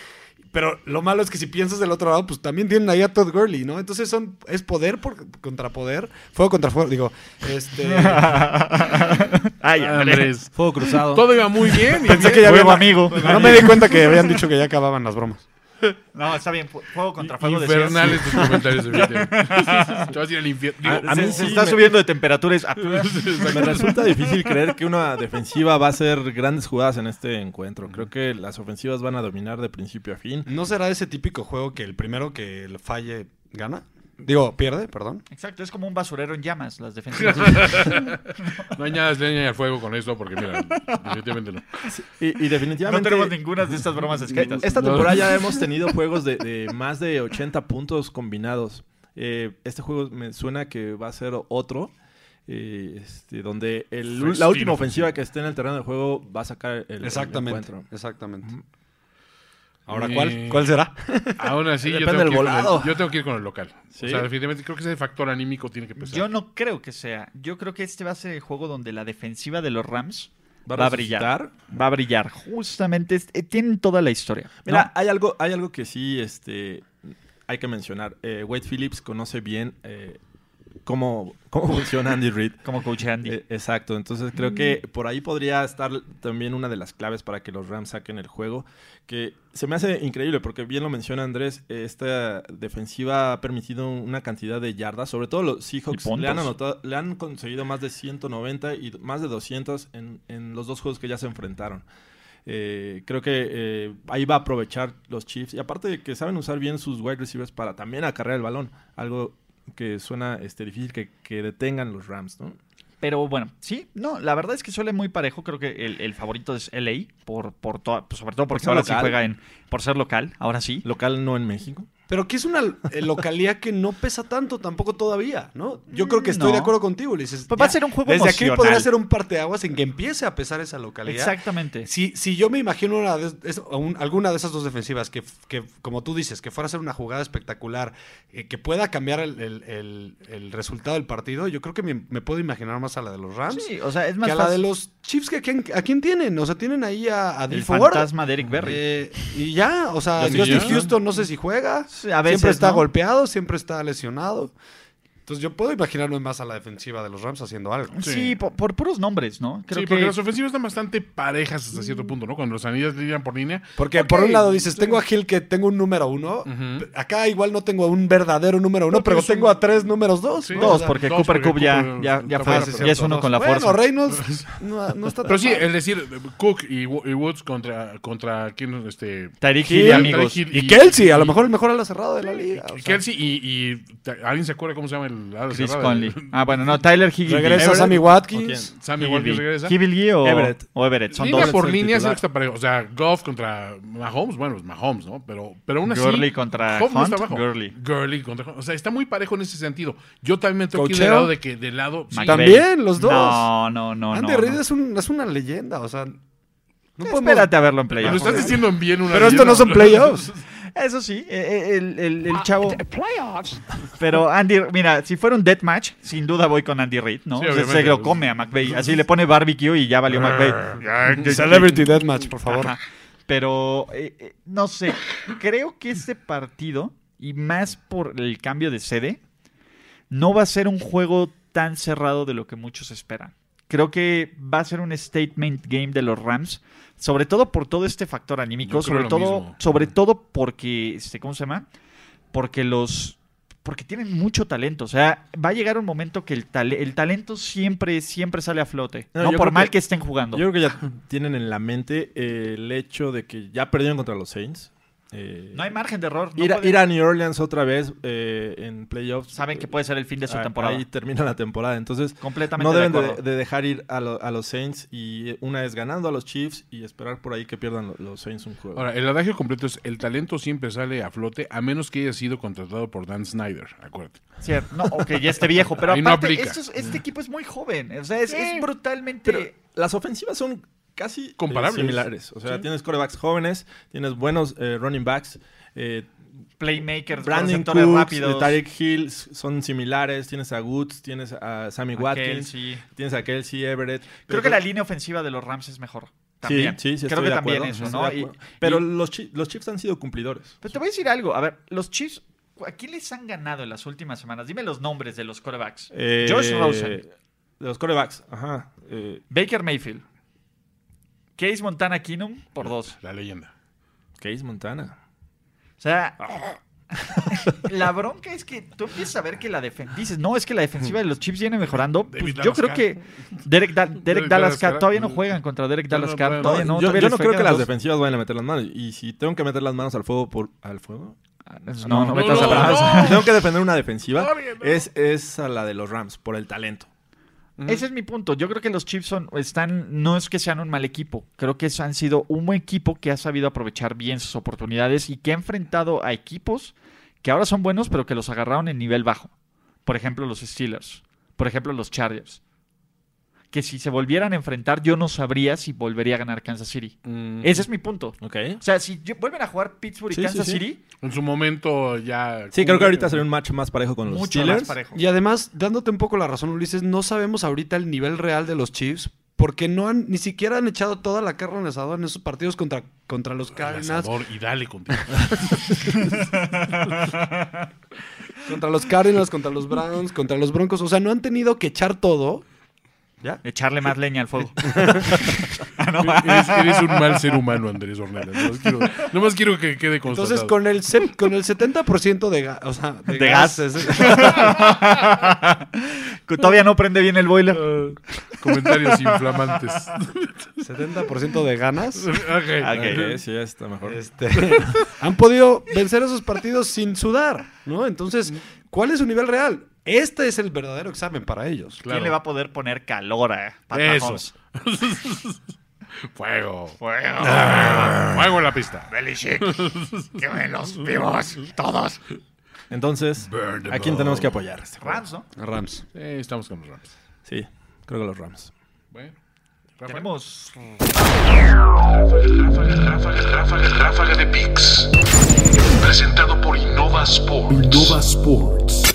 Pero lo malo es que si piensas del otro lado, pues también tienen ahí a Todd Gurley, ¿no? Entonces son, es poder por, contra poder, fuego contra fuego, digo, este... Ay, Andrés. Andrés. Fuego cruzado. Todo iba muy bien. y Pensé bien. que ya Fuego, habían, amigo. No me di cuenta que habían dicho que ya acababan las bromas. No, está bien. fu- Fuego contra fuego. Infernales tus comentarios, definitivamente. Te vas a ir al infierno. Digo, A- a mí se, sí se está me- subiendo de temperaturas. Ah, Me resulta difícil creer que una defensiva va a hacer grandes jugadas en este encuentro. Creo que las ofensivas van a dominar de principio a fin. ¿No será ese típico juego que el primero que le falle gana? Digo, pierde, perdón. Exacto, es como un basurero en llamas, las defensivas. No hay nada de leña al fuego con esto, porque mira, definitivamente no. Y, y no definitivamente tenemos ninguna de estas bromas escritas. esta No. temporada ya hemos tenido juegos de, de más de 80 puntos combinados. Eh, este juego me suena que va a ser otro. eh, este, donde el- la última ofensiva que esté en el terreno de juego va a sacar el, el Exactamente. encuentro. Exactamente. Ahora, Eh, ¿cuál? ¿Cuál será? Aún así, yo Depende tengo, del que ir con el, volado. yo tengo que ir con el local. Sí. O sea, definitivamente creo que ese factor anímico tiene que pesar. Yo no creo que sea. Yo creo que este va a ser el juego donde la defensiva de los Rams Va va, a brillar. Va a brillar. Justamente eh, tienen toda la historia. Mira, ¿no? hay algo, hay algo que sí este, hay que mencionar. Eh, Wade Phillips conoce bien eh, cómo, cómo funciona Andy Reid. como coach Andy. Eh, exacto, entonces creo que por ahí podría estar también una de las claves para que los Rams saquen el juego, que se me hace increíble porque bien lo menciona Andrés, eh, esta defensiva ha permitido una cantidad de yardas, sobre todo los Seahawks le han, anotado, le han conseguido más de 190 y más de 200 en, en los dos juegos que ya se enfrentaron. Eh, creo que eh, ahí va a aprovechar los Chiefs. Y aparte de que saben usar bien sus wide receivers para también acarrear el balón. Algo que suena este, difícil que, que detengan los Rams, ¿no? Pero bueno, sí, no, la verdad es que suele muy parejo. Creo que el, el favorito es LA, por, por toda- pues, sobre todo porque ahora sí juega en. Por ser local, ahora sí. Local no en México. Pero que es una eh, localidad que no pesa tanto tampoco todavía, ¿no? Yo creo que estoy no. de acuerdo contigo, Ulises. Pues va a ser un juego Desde aquí podría ser un parteaguas en que empiece a pesar esa localidad. Exactamente. Si, si yo me imagino una de- es- un- alguna de esas dos defensivas que, que, como tú dices, que fuera a ser una jugada espectacular, eh, que pueda cambiar el, el- el- el resultado del partido, yo creo que me, me puedo imaginar más a la de los Rams Sí, o sea, es más que a la de los Chiefs. Que, a, quién, ¿A quién tienen? O sea, tienen ahí a, a El Ford, fantasma de Eric Berry. eh, y ya, o sea, Justin. Houston no sé si juega. Sí, a veces, siempre está ¿no? golpeado, siempre está lesionado. Entonces yo puedo imaginarme más a la defensiva de los Rams haciendo algo. Sí, Sí. por, por puros nombres, ¿no? Creo sí, que porque las ofensivas están bastante parejas hasta cierto punto, ¿no? Cuando los anillas lidian por línea. Porque por un lado dices, tengo a Hill que tengo un número uno. Acá igual no tengo a un verdadero número uno, No, pero pero es un- tengo a tres números dos. Sí. ¿no? dos, porque dos, Cooper Cup ya, Cooper- ya, ya fue, ya cierto, es uno dos. con la bueno, fuerza. Reynolds no, no está tan Pero sí, mal. es decir, Cook y, Wo- y Woods contra, contra quién este Tyreek Hill, y amigos. Hill Y Kelsey, a lo mejor el mejor ala cerrada de la liga. Kelsey y, y alguien se acuerda cómo se llama el ala Chris cerrada? Conley. Ah, bueno, no, Tyler Higgins. Regresa Everett. Sammy ¿O Watkins. Sammy Watkins regresa. Higgins o Everett. o Everett. Son Línea dos. por el línea sí está parejo. O sea, Goff contra Mahomes, bueno, es Mahomes, ¿no? Pero, pero aún así. Gurley contra no está Hunt, abajo. Gurley. Gurley contra Hunt. O sea, está muy parejo en ese sentido. Yo también me tengo que ir ¿Coacheo? del lado de que del lado. sí. También, los dos. No, no, no. Andy no, Reid no. Es, un- es una leyenda, o sea. No podemos- Espérate a verlo en Pero lo playoffs. estás diciendo en bien una Pero esto no son playoffs. Eso sí, eh, eh, el, el- el chavo. Pero Andy, mira, si fuera un deathmatch, sin duda voy con Andy Reid, ¿no? Sí, se, lo come a McVay. Así le pone barbecue y ya valió McVay. Celebrity Deathmatch, por favor. Ajá. Pero, eh, eh, no sé, creo que este partido, y más por el cambio de sede, no va a ser un juego tan cerrado de lo que muchos esperan. Creo que va a ser un statement game de los Rams, sobre todo por todo este factor anímico, sobre todo, mismo. sobre todo porque, este, ¿cómo se llama? Porque los porque tienen mucho talento, o sea, va a llegar un momento que el, tale- el talento siempre siempre sale a flote, No, por mal que- que estén jugando. Yo creo que ya tienen en la mente eh, el hecho de que ya perdieron contra los Saints. Eh, no hay margen de error. no ir, pueden- ir a New Orleans otra vez eh, en playoffs. saben que puede ser el fin de su Ah, temporada. Ahí termina la temporada. Entonces, Completamente no deben de de, acuerdo. de dejar ir a, lo- a los Saints. Y una es ganando a los Chiefs y esperar por ahí que pierdan lo- los Saints un juego. Ahora, el adagio completo es: el talento siempre sale a flote a menos que haya sido contratado por Dan Snyder. Acuérdate. Cierto. No, ok, ya esté viejo, pero no aparte, este equipo es muy joven. O sea, es, es brutalmente. Pero las ofensivas son casi eh, Comparables. similares. O sea, tienes corebacks jóvenes, tienes buenos eh, running backs. Eh, playmakers, Brandon Cooks, rápidos. Tyreek Hill son similares. Tienes a Woods, tienes a Sammy a Watkins, Kelsey. tienes a Kelsey Everett. Creo Pero que la línea ofensiva de los Rams es mejor. También. Sí, sí, sí, Creo que de también acuerdo, eso, ¿no? Y-. Pero y- los, Chi- los Chiefs han sido cumplidores. Pero te voy a decir algo. A ver, los Chiefs, ¿a quién les han ganado en las últimas semanas? Dime los nombres de los quarterbacks. Eh, Josh Rosen, De los corebacks, ajá. Eh, Baker Mayfield, Case Montana Keenum por dos. La leyenda. Case Montana. O sea, la bronca es que tú empiezas a ver que la defensa. Dices, no, es que la defensiva de los Chiefs viene mejorando. Pues yo creo que Derek, Da- Derek, Derek Dallas Carr. todavía no juegan contra Derek No, Dallas no. Todavía yo, todavía yo les no creo que las dos. defensivas vayan a meter las manos. Y si tengo que meter las manos al fuego por al fuego, No, no, metas no, a no. si tengo que defender una defensiva, No, bien, no. es, es a la de los Rams, por el talento. Ese es mi punto. Yo creo que los Chiefs son, están, no es que sean un mal equipo. Creo que han sido un buen equipo que ha sabido aprovechar bien sus oportunidades y que ha enfrentado a equipos que ahora son buenos, pero que los agarraron en nivel bajo. Por ejemplo, los Steelers. Por ejemplo, los Chargers. Que si se volvieran a enfrentar, yo no sabría si volvería a ganar Kansas City. Ese es mi punto. Ok. O sea, si vuelven a jugar Pittsburgh y Sí, Kansas sí. City, En su momento ya. Sí, creo que ahorita sería un match más parejo con los mucho Steelers. más parejo. Y además, dándote un poco la razón, Ulises, no sabemos ahorita el nivel real de los Chiefs porque no han, ni siquiera han echado toda la carne en el asador en esos partidos contra, contra los Al Cardinals, y dale contigo. contra los Cardinals, contra los Browns, contra los Broncos. O sea, no han tenido que echar todo. ¿Ya? Echarle más leña al fuego. eres, eres un mal ser humano, Andrés Ornelas. Nomás quiero, nomás quiero que quede constatado. Entonces, con el, se- con el 70% de, ga- o sea, de, De gas, gas. es- Que Todavía no prende bien el boiler. Ah, comentarios inflamantes. 70% de ganas, Ok. Ok, sí, ya está mejor. este, han podido vencer esos partidos sin sudar, ¿no? Entonces, ¿cuál es su nivel real? Este es el verdadero examen para ellos. Claro. ¿Quién le va a poder poner calor a Pat. Mahomes? Fuego. Fuego. Fuego en la pista. Entonces, Burn them ¿a quién tenemos que apoyar? Rams, ¿no? Rams. Sí, estamos con los Rams. Sí, creo que los Rams. Bueno. Rafa. Tenemos Ráfaga, ráfaga, ráfaga de Pix. Presentado por Innova Sports. Innova Sports.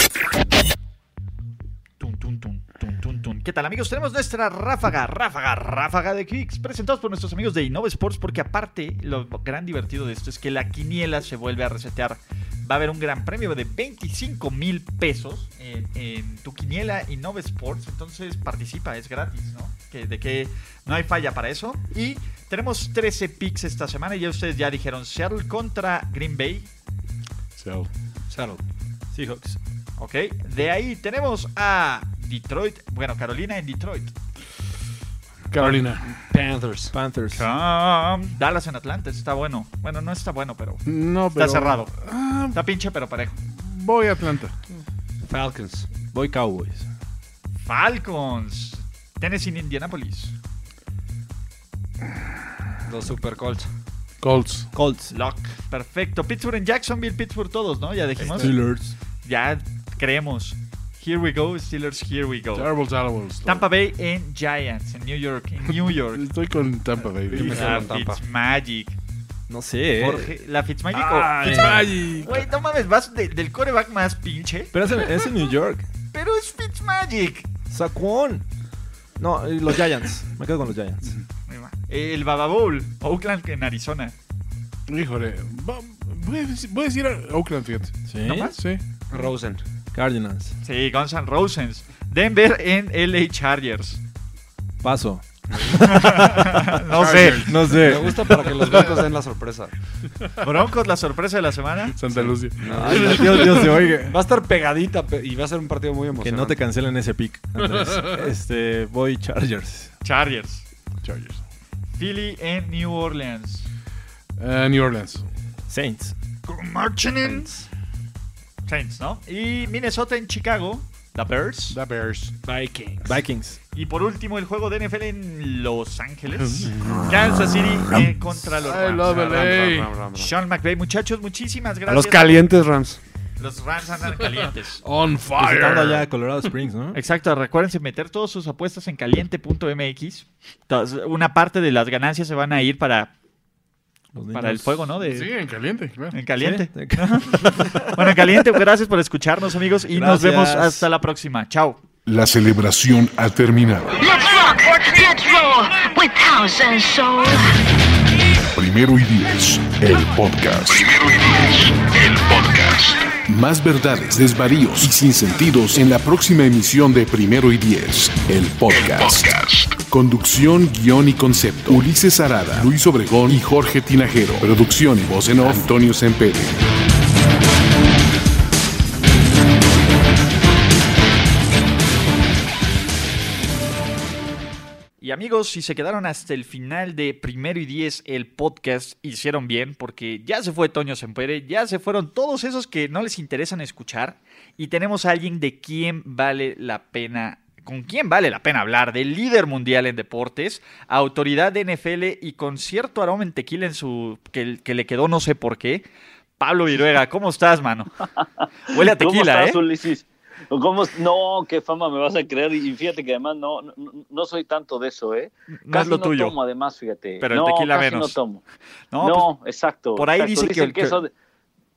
Tun, tun. ¿Qué tal amigos? Tenemos nuestra ráfaga, ráfaga, ráfaga de kicks presentados por nuestros amigos de Innova Sports porque aparte lo gran divertido de esto es que la quiniela se vuelve a resetear va a haber un gran premio de 25 mil pesos en, en tu quiniela Innova Sports. Entonces participa, es gratis, ¿no? Que, de que no hay falla para eso. Y tenemos 13 picks esta semana. Y ya ustedes ya dijeron Seattle contra Green Bay. So, Seattle. Seahawks. Ok. De ahí tenemos a Detroit. Bueno, Carolina en Detroit. Carolina. Panthers. Panthers. Dallas en Atlanta. Está bueno. Bueno, no está bueno, pero No, está cerrado. Ah, Está pinche, pero parejo. voy a Atlanta. Falcons. Voy Cowboys. Falcons. Tennessee en Indianapolis. Los Super Colts. Colts. Colts. Lock. Perfecto. Pittsburgh en Jacksonville. Pittsburgh todos, ¿no? Ya dijimos. Steelers. Ya creemos. Here we go. Steelers, here we go. Terrible, terrible. Tampa Bay en Giants. En New York. En New York. Estoy con Tampa Bay. La. Fitzmagic. No sé. eh. Jorge, la Fitzmagic. o- Ay. Fitzmagic. Güey, no mames, vas de- del coreback más pinche. Pero es en, es en New York. Pero es Fitzmagic. Saquon. No, eh, los Giants. Me quedo con los Giants. El Baba Bowl. Oakland en Arizona. Híjole. Voy a, decir, voy a decir a Oakland, fíjate. ¿Sí? ¿No más? Sí. Rosen. Cardinals. Sí, Guns N' Roses. Denver en LA Chargers. Paso. No sé. No Me sé. gusta para que los Broncos den la sorpresa. Broncos, la sorpresa de la semana. Santa Lucia. Ay, Dios, Dios, se oiga. Va a estar pegadita pe- y va a ser un partido muy Que emocionante. no te cancelen ese pick, Andrés. Este, voy Chargers. Chargers. Chargers. Philly en New Orleans. Eh, New Orleans. Saints. Saints. Saints, ¿no? Y Minnesota en Chicago. The Bears. The Bears. Vikings. Vikings. Y por último, el juego de NFL en Los Ángeles. Kansas City en contra los I love Rams. LA. Ram, ram, ram, ram. Sean McVay, muchachos, muchísimas A gracias. los calientes Rams. Los Rams andan calientes. On Visitando fire. allá Colorado Springs, ¿no? Exacto, recuérdense meter todas sus apuestas en caliente.mx. Una parte de las ganancias se van a ir para, Los para el fuego, ¿no? De, Sí, en caliente, claro. En caliente. Sí. Bueno, en caliente, gracias por escucharnos, amigos, y nos vemos hasta la próxima. Chao. La celebración ha terminado. Let's rock, let's roll with house and soul. Primero y diez, el podcast. Primero y diez, el podcast. Más verdades, desvaríos y sinsentidos en la próxima emisión de Primero y Diez, el podcast. Podcast. Conducción, guion y concepto. Ulises Arada, Luis Obregón y Jorge Tinajero. Producción y voz en off, Antonio Sempere. Y amigos, si se quedaron hasta el final de Primero y Diez, el podcast, hicieron bien, porque ya se fue Toño Sempere, ya se fueron todos esos que no les interesan escuchar, y tenemos a alguien de quien vale la pena, con quien vale la pena hablar, del líder mundial en deportes, autoridad de NFL y con cierto aroma en tequila en su, que, que le quedó no sé por qué. Pablo Viruega, ¿cómo estás, mano? Huele a tequila, ¿Cómo estás, ¿eh? Ulises? No, qué fama me vas a creer. Y fíjate que además no, no, no soy tanto de eso, ¿eh? No es Casi lo no tuyo. tomo, además, fíjate. Pero el no, tequila casi menos. no tomo. No, pues, exacto. por ahí exacto. dice que- que, que- eso de-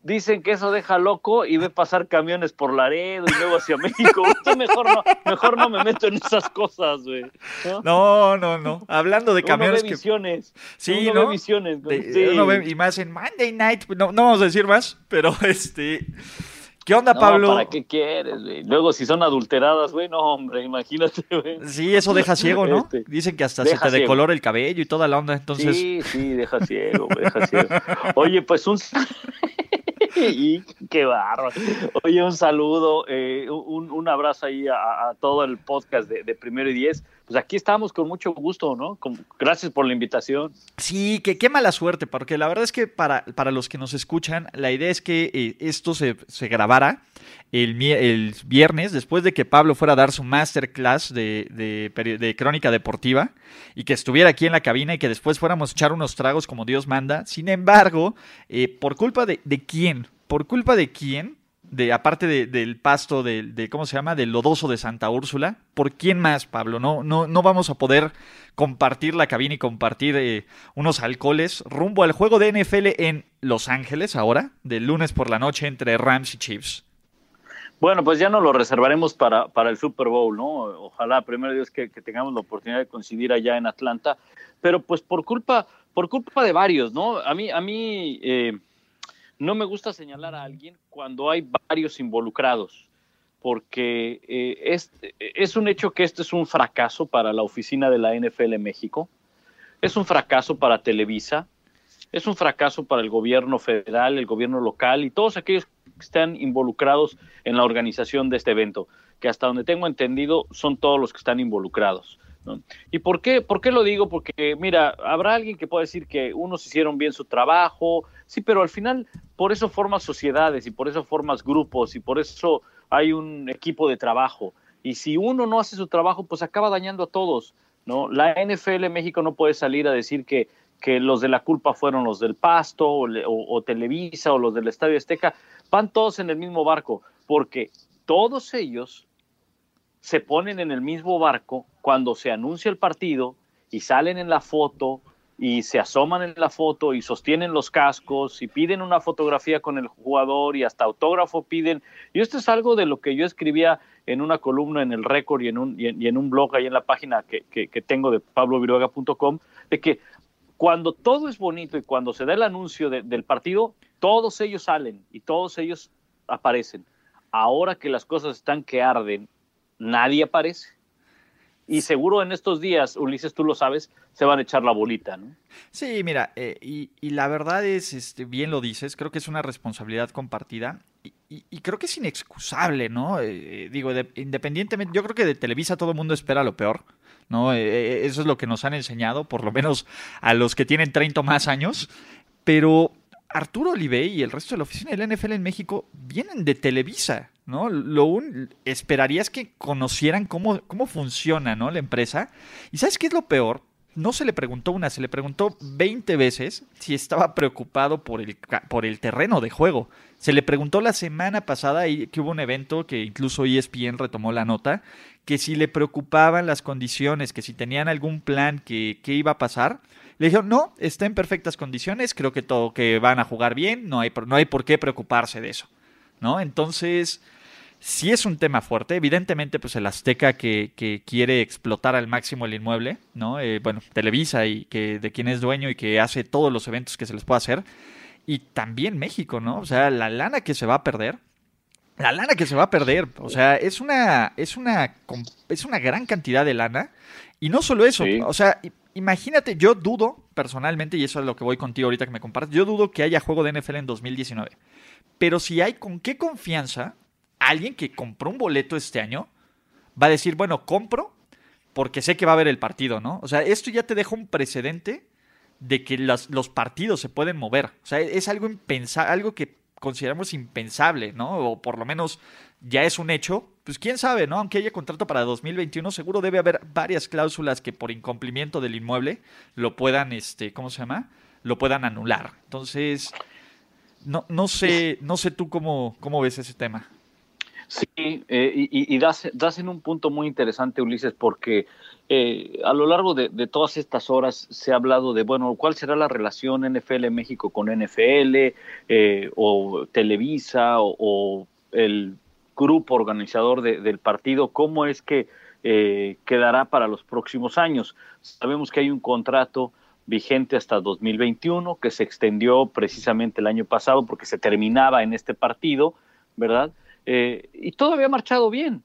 Dicen que eso deja loco y ve pasar camiones por Laredo y luego hacia México. Mejor no, mejor no me meto en esas cosas, güey. ¿no? no, no, no. Hablando de Uno camiones ve que... visiones. Sí, Uno ¿no? ve visiones. güey. de- Sí. uno ve- y más en Monday Night, no, no vamos a decir más, pero este... ¿Qué onda, No, Pablo? ¿para qué quieres, güey? Luego, si son adulteradas, güey, no, hombre, imagínate, güey. Sí, eso deja ciego, ¿no? Este, Dicen que hasta se te decolora el cabello y toda la onda, entonces... Sí, sí, deja ciego, güey, deja ciego. Oye, pues un... qué barro. Oye, un saludo, eh, un, un abrazo ahí a, a todo el podcast de, de Primero y Diez. Pues aquí estamos con mucho gusto, ¿no? Gracias por la invitación. Sí, que qué mala suerte, porque la verdad es que para, para los que nos escuchan, la idea es que eh, esto se, se grabara el, el viernes, después de que Pablo fuera a dar su masterclass de, de crónica deportiva, y que estuviera aquí en la cabina y que después fuéramos a echar unos tragos como Dios manda. Sin embargo, eh, por culpa de, de quién, por culpa de quién, de aparte de- del pasto de, de cómo se llama del lodoso de Santa Úrsula por quién más Pablo no no no vamos a poder compartir la cabina y compartir eh, unos alcoholes rumbo al juego de NFL en Los Ángeles ahora del lunes por la noche entre Rams y Chiefs Bueno, pues ya nos lo reservaremos para, para el Super Bowl, ¿no? Ojalá, primero Dios, que, que tengamos la oportunidad de coincidir allá en Atlanta. Pero pues por culpa, por culpa de varios, ¿no? A mí, a mí, eh, no me gusta señalar a alguien cuando hay varios involucrados, porque eh, es, es un hecho que este es un fracaso para la oficina de la NFL en México, es un fracaso para Televisa, es un fracaso para el gobierno federal, el gobierno local y todos aquellos que están involucrados en la organización de este evento, que hasta donde tengo entendido son todos los que están involucrados. ¿Y por qué, por qué lo digo? Porque, mira, habrá alguien que pueda decir que unos hicieron bien su trabajo, sí, pero al final por eso formas sociedades y por eso formas grupos y por eso hay un equipo de trabajo. Y si uno no hace su trabajo, pues acaba dañando a todos. ¿no? La NFL en México no puede salir a decir que que los de la culpa fueron los del Pasto o, o, Televisa o los del Estadio Azteca, van todos en el mismo barco, porque todos ellos se ponen en el mismo barco cuando se anuncia el partido y salen en la foto y se asoman en la foto y sostienen los cascos y piden una fotografía con el jugador y hasta autógrafo piden. Y esto es algo de lo que yo escribía en una columna en el récord y en un, y en, un blog ahí en la página que, que, tengo de pabloviruega.com, de que cuando todo es bonito y cuando se da el anuncio de, del partido, todos ellos salen y todos ellos aparecen. Ahora que las cosas están que arden, nadie aparece. Y seguro en estos días, Ulises, tú lo sabes, se van a echar la bolita, ¿no? Sí, mira, eh, y, y, la verdad es, este, bien lo dices, creo que es una responsabilidad compartida y, y, y creo que es inexcusable, ¿no? Eh, digo, de, independientemente, yo creo que de Televisa todo el mundo espera lo peor, ¿no? Eh, eso es lo que nos han enseñado, por lo menos a los que tienen 30 más años, pero Arturo Olive y el resto de la oficina del NFL en México vienen de Televisa, ¿no? Lo un, esperarías que conocieran cómo, cómo funciona, ¿no? La empresa. ¿Y sabes qué es lo peor? No se le preguntó una, se le preguntó 20 veces si estaba preocupado por el, por el terreno de juego. Se le preguntó la semana pasada que hubo un evento que incluso ESPN retomó la nota, que si le preocupaban las condiciones, que si tenían algún plan que, que iba a pasar. Le dijeron, no, está en perfectas condiciones, creo que todo, que van a jugar bien, no hay, no hay por qué preocuparse de eso, ¿no? Entonces, sí es un tema fuerte, evidentemente, pues el Azteca que, que quiere explotar al máximo el inmueble, ¿no? Eh, bueno, Televisa y que de quien es dueño y que hace todos los eventos que se les pueda hacer, y también México, ¿no? O sea, la lana que se va a perder, la lana que se va a perder, o sea, es una, es una, es una gran cantidad de lana, y no solo eso, sí. o sea, imagínate, yo dudo personalmente, y eso es lo que voy contigo ahorita que me compartes, yo dudo que haya juego de NFL en 2019. Pero si hay, ¿con qué confianza alguien que compró un boleto este año va a decir, bueno, compro porque sé que va a haber el partido, ¿no? O sea, esto ya te deja un precedente de que los, los partidos se pueden mover. O sea, es algo algo que consideramos impensable, ¿no? O por lo menos ya es un hecho, pues quién sabe, ¿no? Aunque haya contrato para 2021, seguro debe haber varias cláusulas que por incumplimiento del inmueble lo puedan, este, ¿cómo se llama? Lo puedan anular. Entonces, no, no sé, no sé tú cómo, cómo ves ese tema. Sí, eh, y, y das, das, en un punto muy interesante, Ulises, porque eh, a lo largo de, todas estas horas se ha hablado de, bueno, ¿cuál será la relación NFL México con NFL eh, o Televisa o, el grupo organizador de, del partido? ¿Cómo es que eh, quedará para los próximos años? Sabemos que hay un contrato vigente hasta 2021 que se extendió precisamente el año pasado porque se terminaba en este partido, ¿verdad? Eh, y todo había marchado bien.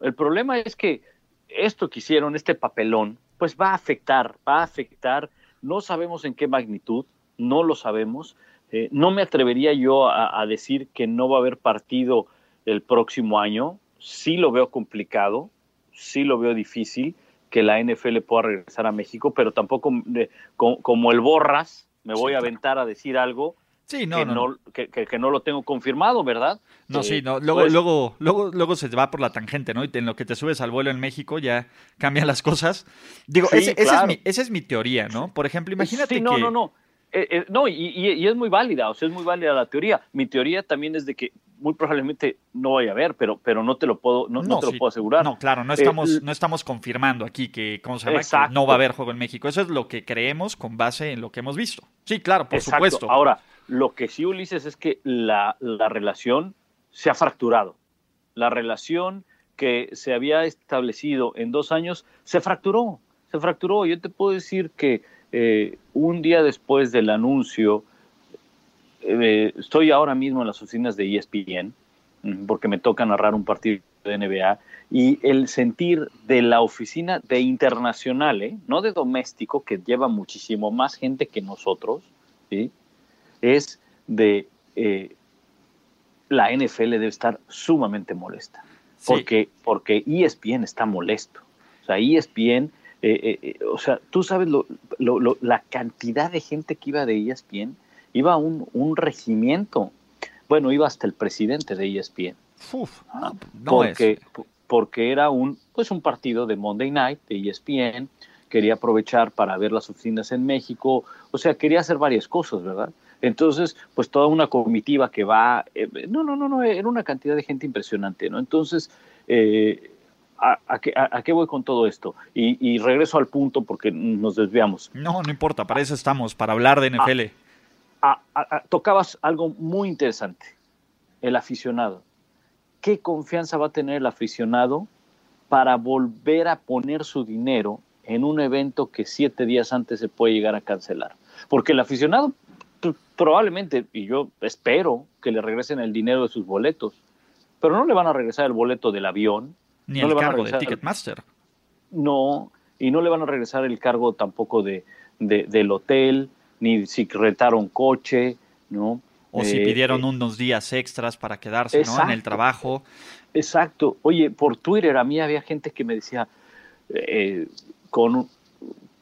El problema es que esto que hicieron, este papelón, pues va a afectar, va a afectar, no sabemos en qué magnitud, no lo sabemos. Eh, no me atrevería yo a, a, decir que no va a haber partido el próximo año. Sí lo veo complicado, sí lo veo difícil que la NFL pueda regresar a México, pero tampoco de, como, como, el Borras me voy a aventar a decir algo Sí, no, que, no, no que, que, que, no lo tengo confirmado, ¿verdad? No, eh, sí, no. Luego, pues, luego, luego, luego se va por la tangente, ¿no? Y en lo que te subes al vuelo en México ya cambian las cosas. Digo, sí, ese, claro. esa, es mi, esa, es mi, teoría, ¿no? Por ejemplo, imagínate sí, no, que... no, no. Eh, eh, no, y, y, y, es muy válida, o sea, es muy válida la teoría. Mi teoría también es de que muy probablemente no vaya a haber, pero, pero no te lo puedo, no, no, no te sí. lo puedo asegurar. No, claro, no estamos, eh, no estamos confirmando aquí que, ¿cómo se llama? Que no va a haber juego en México. Eso es lo que creemos con base en lo que hemos visto. Sí, claro, por Exacto. supuesto. Ahora, lo que sí, Ulises, es que la, la relación se ha fracturado. La relación que se había establecido en dos años se fracturó, se fracturó. Yo te puedo decir que eh, un día después del anuncio, eh, estoy ahora mismo en las oficinas de ESPN, porque me toca narrar un partido de NBA, y el sentir de la oficina de internacional, ¿eh? no de doméstico, que lleva muchísimo más gente que nosotros, ¿sí? Es de eh, la NFL debe estar sumamente molesta, Sí. porque, porque ESPN está molesto. O sea, ESPN, eh, eh, o sea, tú sabes lo- lo- lo- la cantidad de gente que iba de ESPN, iba un, un regimiento. Bueno, iba hasta el presidente de ESPN Uf, no, no porque, es. porque era un, pues un partido de Monday Night de ESPN, quería aprovechar para ver las oficinas en México, o sea, quería hacer varias cosas, ¿verdad? Entonces, pues toda una comitiva que va, eh, no, no, no, no, era una cantidad de gente impresionante, ¿no? Entonces, eh, ¿a, a qué, a- a qué voy con todo esto? Y, y regreso al punto porque nos desviamos. No, no importa, para eso estamos, para hablar de NFL. a- a- a- tocabas algo muy interesante, el aficionado. ¿Qué confianza va a tener el aficionado para volver a poner su dinero en un evento que siete días antes se puede llegar a cancelar? Porque el aficionado probablemente, y yo espero que le regresen el dinero de sus boletos, pero no le van a regresar el boleto del avión, Ni no el le van a cargo de regresar- Ticketmaster. no, y no le van a regresar el cargo tampoco de, de- del hotel, ni si rentaron coche, ¿no? O si Eh, pidieron eh, unos días extras para quedarse ¿no? en el trabajo. Exacto. Oye, por Twitter a mí había gente que me decía eh, con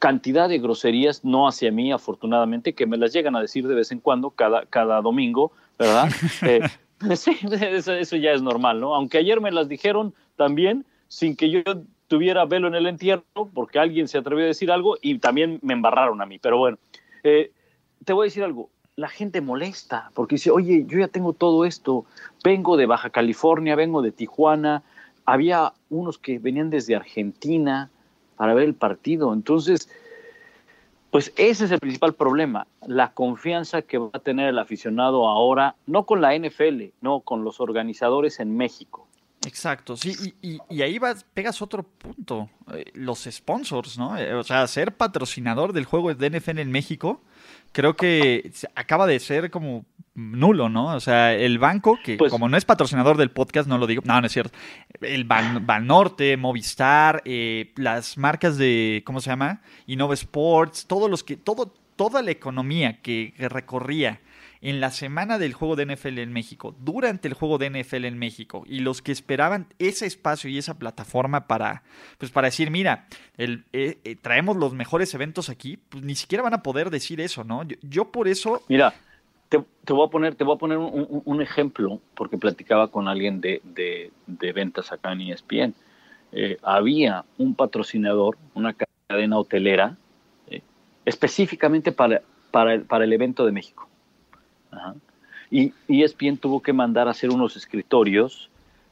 cantidad de groserías, no hacia mí afortunadamente, que me las llegan a decir de vez en cuando, cada, cada domingo, ¿verdad? Eh, sí, eso, eso ya es normal, ¿no? Aunque ayer me las dijeron también sin que yo tuviera velo en el entierro, porque alguien se atrevió a decir algo y también me embarraron a mí. Pero bueno, eh, te voy a decir algo. La gente molesta porque dice, oye, yo ya tengo todo esto, vengo de Baja California, vengo de Tijuana, había unos que venían desde Argentina para ver el partido. Entonces, pues ese es el principal problema, la confianza que va a tener el aficionado ahora, no con la NFL, no con los organizadores en México. Exacto, sí, y, ahí vas, pegas otro punto, eh, los sponsors, ¿no? Eh, o sea, ser patrocinador del juego de NFL en México, creo que acaba de ser como nulo, ¿no? O sea, el banco, que Pues- como no es patrocinador del podcast, no lo digo, no, no es cierto, el Ban, Banorte, Movistar, eh, las marcas de, ¿cómo se llama? Innova Sports, todos los que, todo, toda la economía que recorría en la semana del juego de NFL en México, durante el juego de NFL en México, y los que esperaban ese espacio y esa plataforma para, pues para decir, mira, el, eh, eh, traemos los mejores eventos aquí, pues ni siquiera van a poder decir eso, ¿no? Yo, por eso, Mira, te, voy a poner, te voy a poner un, ejemplo, porque platicaba con alguien de, de- de ventas acá en ESPN. Eh, había un patrocinador, una cadena hotelera, eh, específicamente para, para el evento de México. Ajá. Y ESPN tuvo que mandar a hacer unos escritorios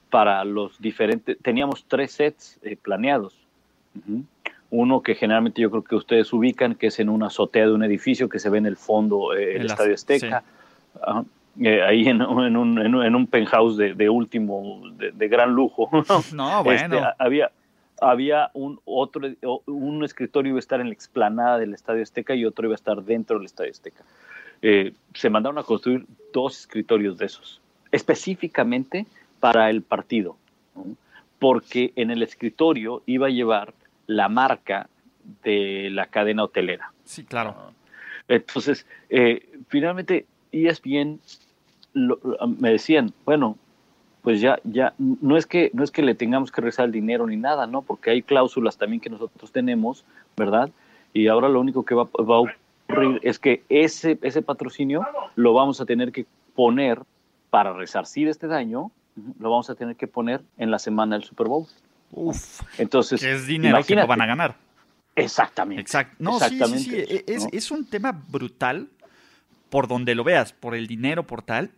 para los diferentes, teníamos tres sets eh, planeados. Uno que generalmente yo creo que ustedes ubican, que es en una azotea de un edificio que se ve en el fondo, eh, el Estadio Azteca. Ajá. Eh, ahí en, un- en un, en un- en un penthouse de, de último, de, de gran lujo. no, bueno, Este, a- había, había un otro, un escritorio iba a estar en la explanada del Estadio Azteca y otro iba a estar dentro del Estadio Azteca. Eh, se mandaron a construir dos escritorios de esos, específicamente para el partido, ¿no? porque en el escritorio iba a llevar la marca de la cadena hotelera. sí, claro. Entonces, eh, finalmente, E ESPN lo- me decían, bueno, pues ya, ya, no es que, no es que le tengamos que regresar el dinero ni nada, ¿no? Porque hay cláusulas también que nosotros tenemos, ¿verdad? Y ahora lo único que va, va a ocurrir es que ese, ese patrocinio lo vamos a tener que poner para resarcir este daño, lo vamos a tener que poner en la semana del Super Bowl. Uf, Entonces, que es dinero que no van a ganar. Exactamente. Exacto. No, sí, sí, Exactamente sí. eso, Es, ¿no? es un tema brutal por donde lo veas, por el dinero, por tal.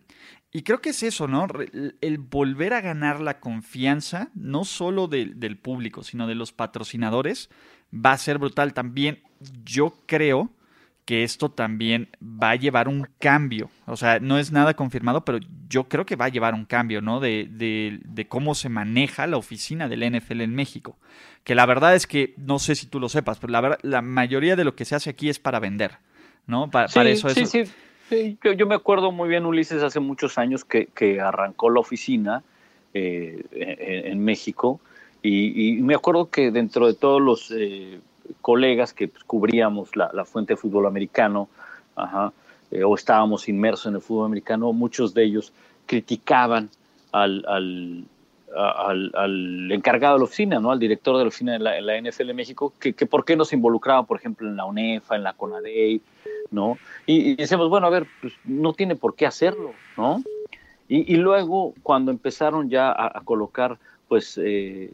Y creo que es eso, ¿no? El, el volver a ganar la confianza, no solo del- del público, sino de los patrocinadores, va a ser brutal. También yo creo que esto también va a llevar un cambio. O sea, no es nada confirmado, pero yo creo que va a llevar un cambio, ¿no? De, de- de cómo se maneja la oficina del NFL en México. Que la verdad es que, no sé si tú lo sepas, pero la, la mayoría de lo que se hace aquí es para vender, ¿no? Pa- para, Sí, eso, sí, eso- sí. Sí, yo, yo me acuerdo muy bien, Ulises, hace muchos años que, que arrancó la oficina eh, en, en México y, y me acuerdo que dentro de todos los eh, colegas que pues, cubríamos la, fuente de fútbol americano, eh, o estábamos inmersos en el fútbol americano, muchos de ellos criticaban al, encargado de la oficina, ¿no? al director de la oficina de la, NFL en México, que, por qué no se involucraba, por ejemplo, en la UNEFA, en la CONADEI, ¿no? Y, decíamos, bueno, a ver, pues no tiene por qué hacerlo, ¿no? Y, luego, cuando empezaron ya a, colocar, pues, eh,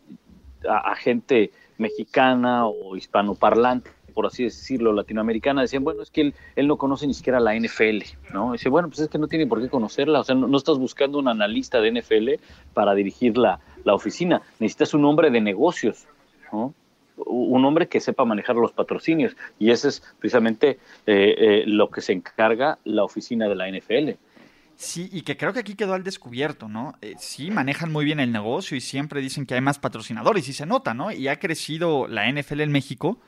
a gente mexicana o hispanoparlante, por así decirlo, latinoamericana, decían, bueno, es que él, no conoce ni siquiera la NFL, ¿no? Dice, bueno, pues es que no tiene por qué conocerla, o sea, no, no estás buscando un analista de NFL para dirigir la, la oficina, necesitas un hombre de negocios, ¿no? Un hombre que sepa manejar los patrocinios, y ese es precisamente eh, eh, lo que se encarga la oficina de la NFL. Sí, y que creo que aquí quedó al descubierto, ¿no? Eh, sí, manejan muy bien el negocio y siempre dicen que hay más patrocinadores y se nota, ¿no? Y ha crecido la NFL en México,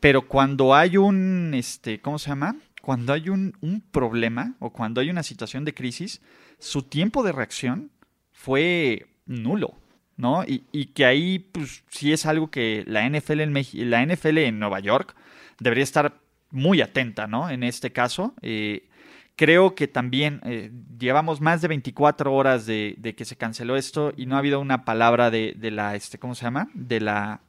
pero cuando hay un, este, ¿cómo se llama? Cuando hay un, un problema o cuando hay una situación de crisis, su tiempo de reacción fue nulo, ¿no? Y, y que ahí, pues, sí es algo que la NFL en, Meji- la NFL en Nueva York debería estar muy atenta, ¿no? En este caso. Eh, creo que también eh, llevamos más de 24 horas de, de que se canceló esto y no ha habido una palabra de, de la, este, ¿cómo se llama? De la,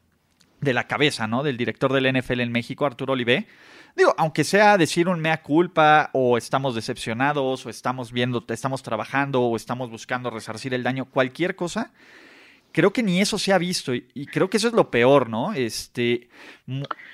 de la cabeza, ¿no? Del director del NFL en México, Arturo Olivé. Digo, aunque sea decir un mea culpa o estamos decepcionados o estamos viendo, estamos trabajando o estamos buscando resarcir el daño, cualquier cosa, creo que ni eso se ha visto y, y creo que eso es lo peor, ¿no? Este,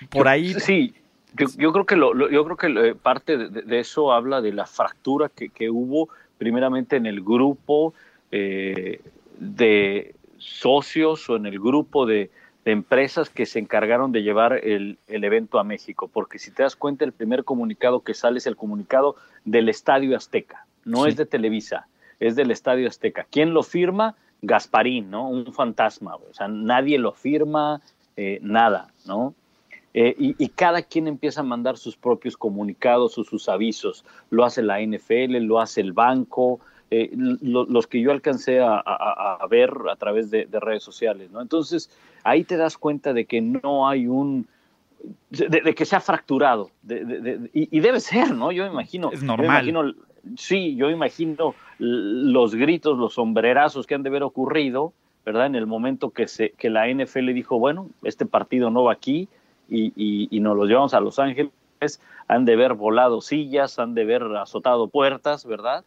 por ahí... Sí, yo, yo creo que lo, lo- yo creo que eh, parte de, de eso habla de la fractura que, que hubo primeramente en el grupo eh, de socios o en el grupo de, de empresas que se encargaron de llevar el, el evento a México, porque si te das cuenta el primer comunicado que sale es el comunicado del Estadio Azteca, no Sí. es de Televisa, es del Estadio Azteca. ¿Quién lo firma? Gasparín, ¿no? Un fantasma, o sea, nadie lo firma, eh, nada, ¿no? Eh, y, y cada quien empieza a mandar sus propios comunicados o sus avisos. Lo hace la NFL, lo hace el banco, eh, lo- los que yo alcancé a, a- a ver a través de, de redes sociales. ¿no? Entonces, ahí te das cuenta de que no hay un... de, de que se ha fracturado. de- y, y debe ser, ¿no? Yo imagino... Es normal. imagino sí, yo imagino los gritos, los sombrerazos que han de haber ocurrido, ¿verdad? En el momento que, se, que la NFL dijo, bueno, este partido no va aquí y, nos lo llevamos a Los Ángeles, han de haber volado sillas, han de haber azotado puertas, ¿verdad?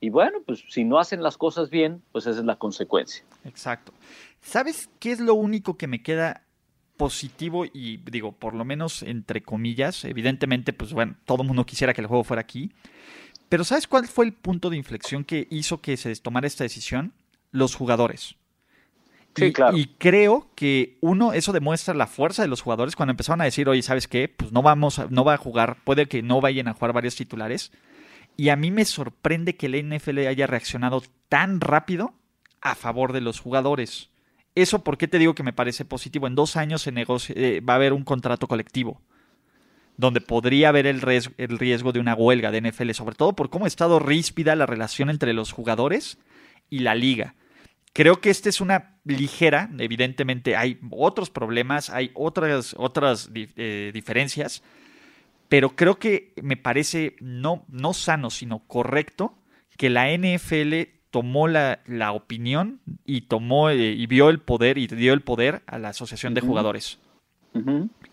Y bueno, pues si no hacen las cosas bien, pues esa es la consecuencia. Exacto. ¿Sabes qué es lo único que me queda positivo y digo, por lo menos entre comillas? Evidentemente, pues bueno, todo el mundo quisiera que el juego fuera aquí. Pero ¿sabes cuál fue el punto de inflexión que hizo que se tomara esta decisión? Los jugadores. Sí, y, claro. y creo que uno, eso demuestra la fuerza de los jugadores cuando empezaron a decir, oye, ¿sabes qué? Pues no vamos, a- no va a jugar, puede que no vayan a jugar varios titulares. Y a mí me sorprende que la NFL haya reaccionado tan rápido a favor de los jugadores. Eso, ¿por qué te digo que me parece positivo? En dos años se negocia- eh, va a haber un contrato colectivo donde podría haber el, ries- el riesgo de una huelga de NFL, sobre todo por cómo ha estado ríspida la relación entre los jugadores y la liga. Creo que esta es una ligera, evidentemente hay otros problemas, hay otras, otras eh, diferencias, pero creo que me parece no, no sano, sino correcto que la NFL tomó la, la opinión y tomó eh, y vio el poder y dio el poder a la asociación de jugadores.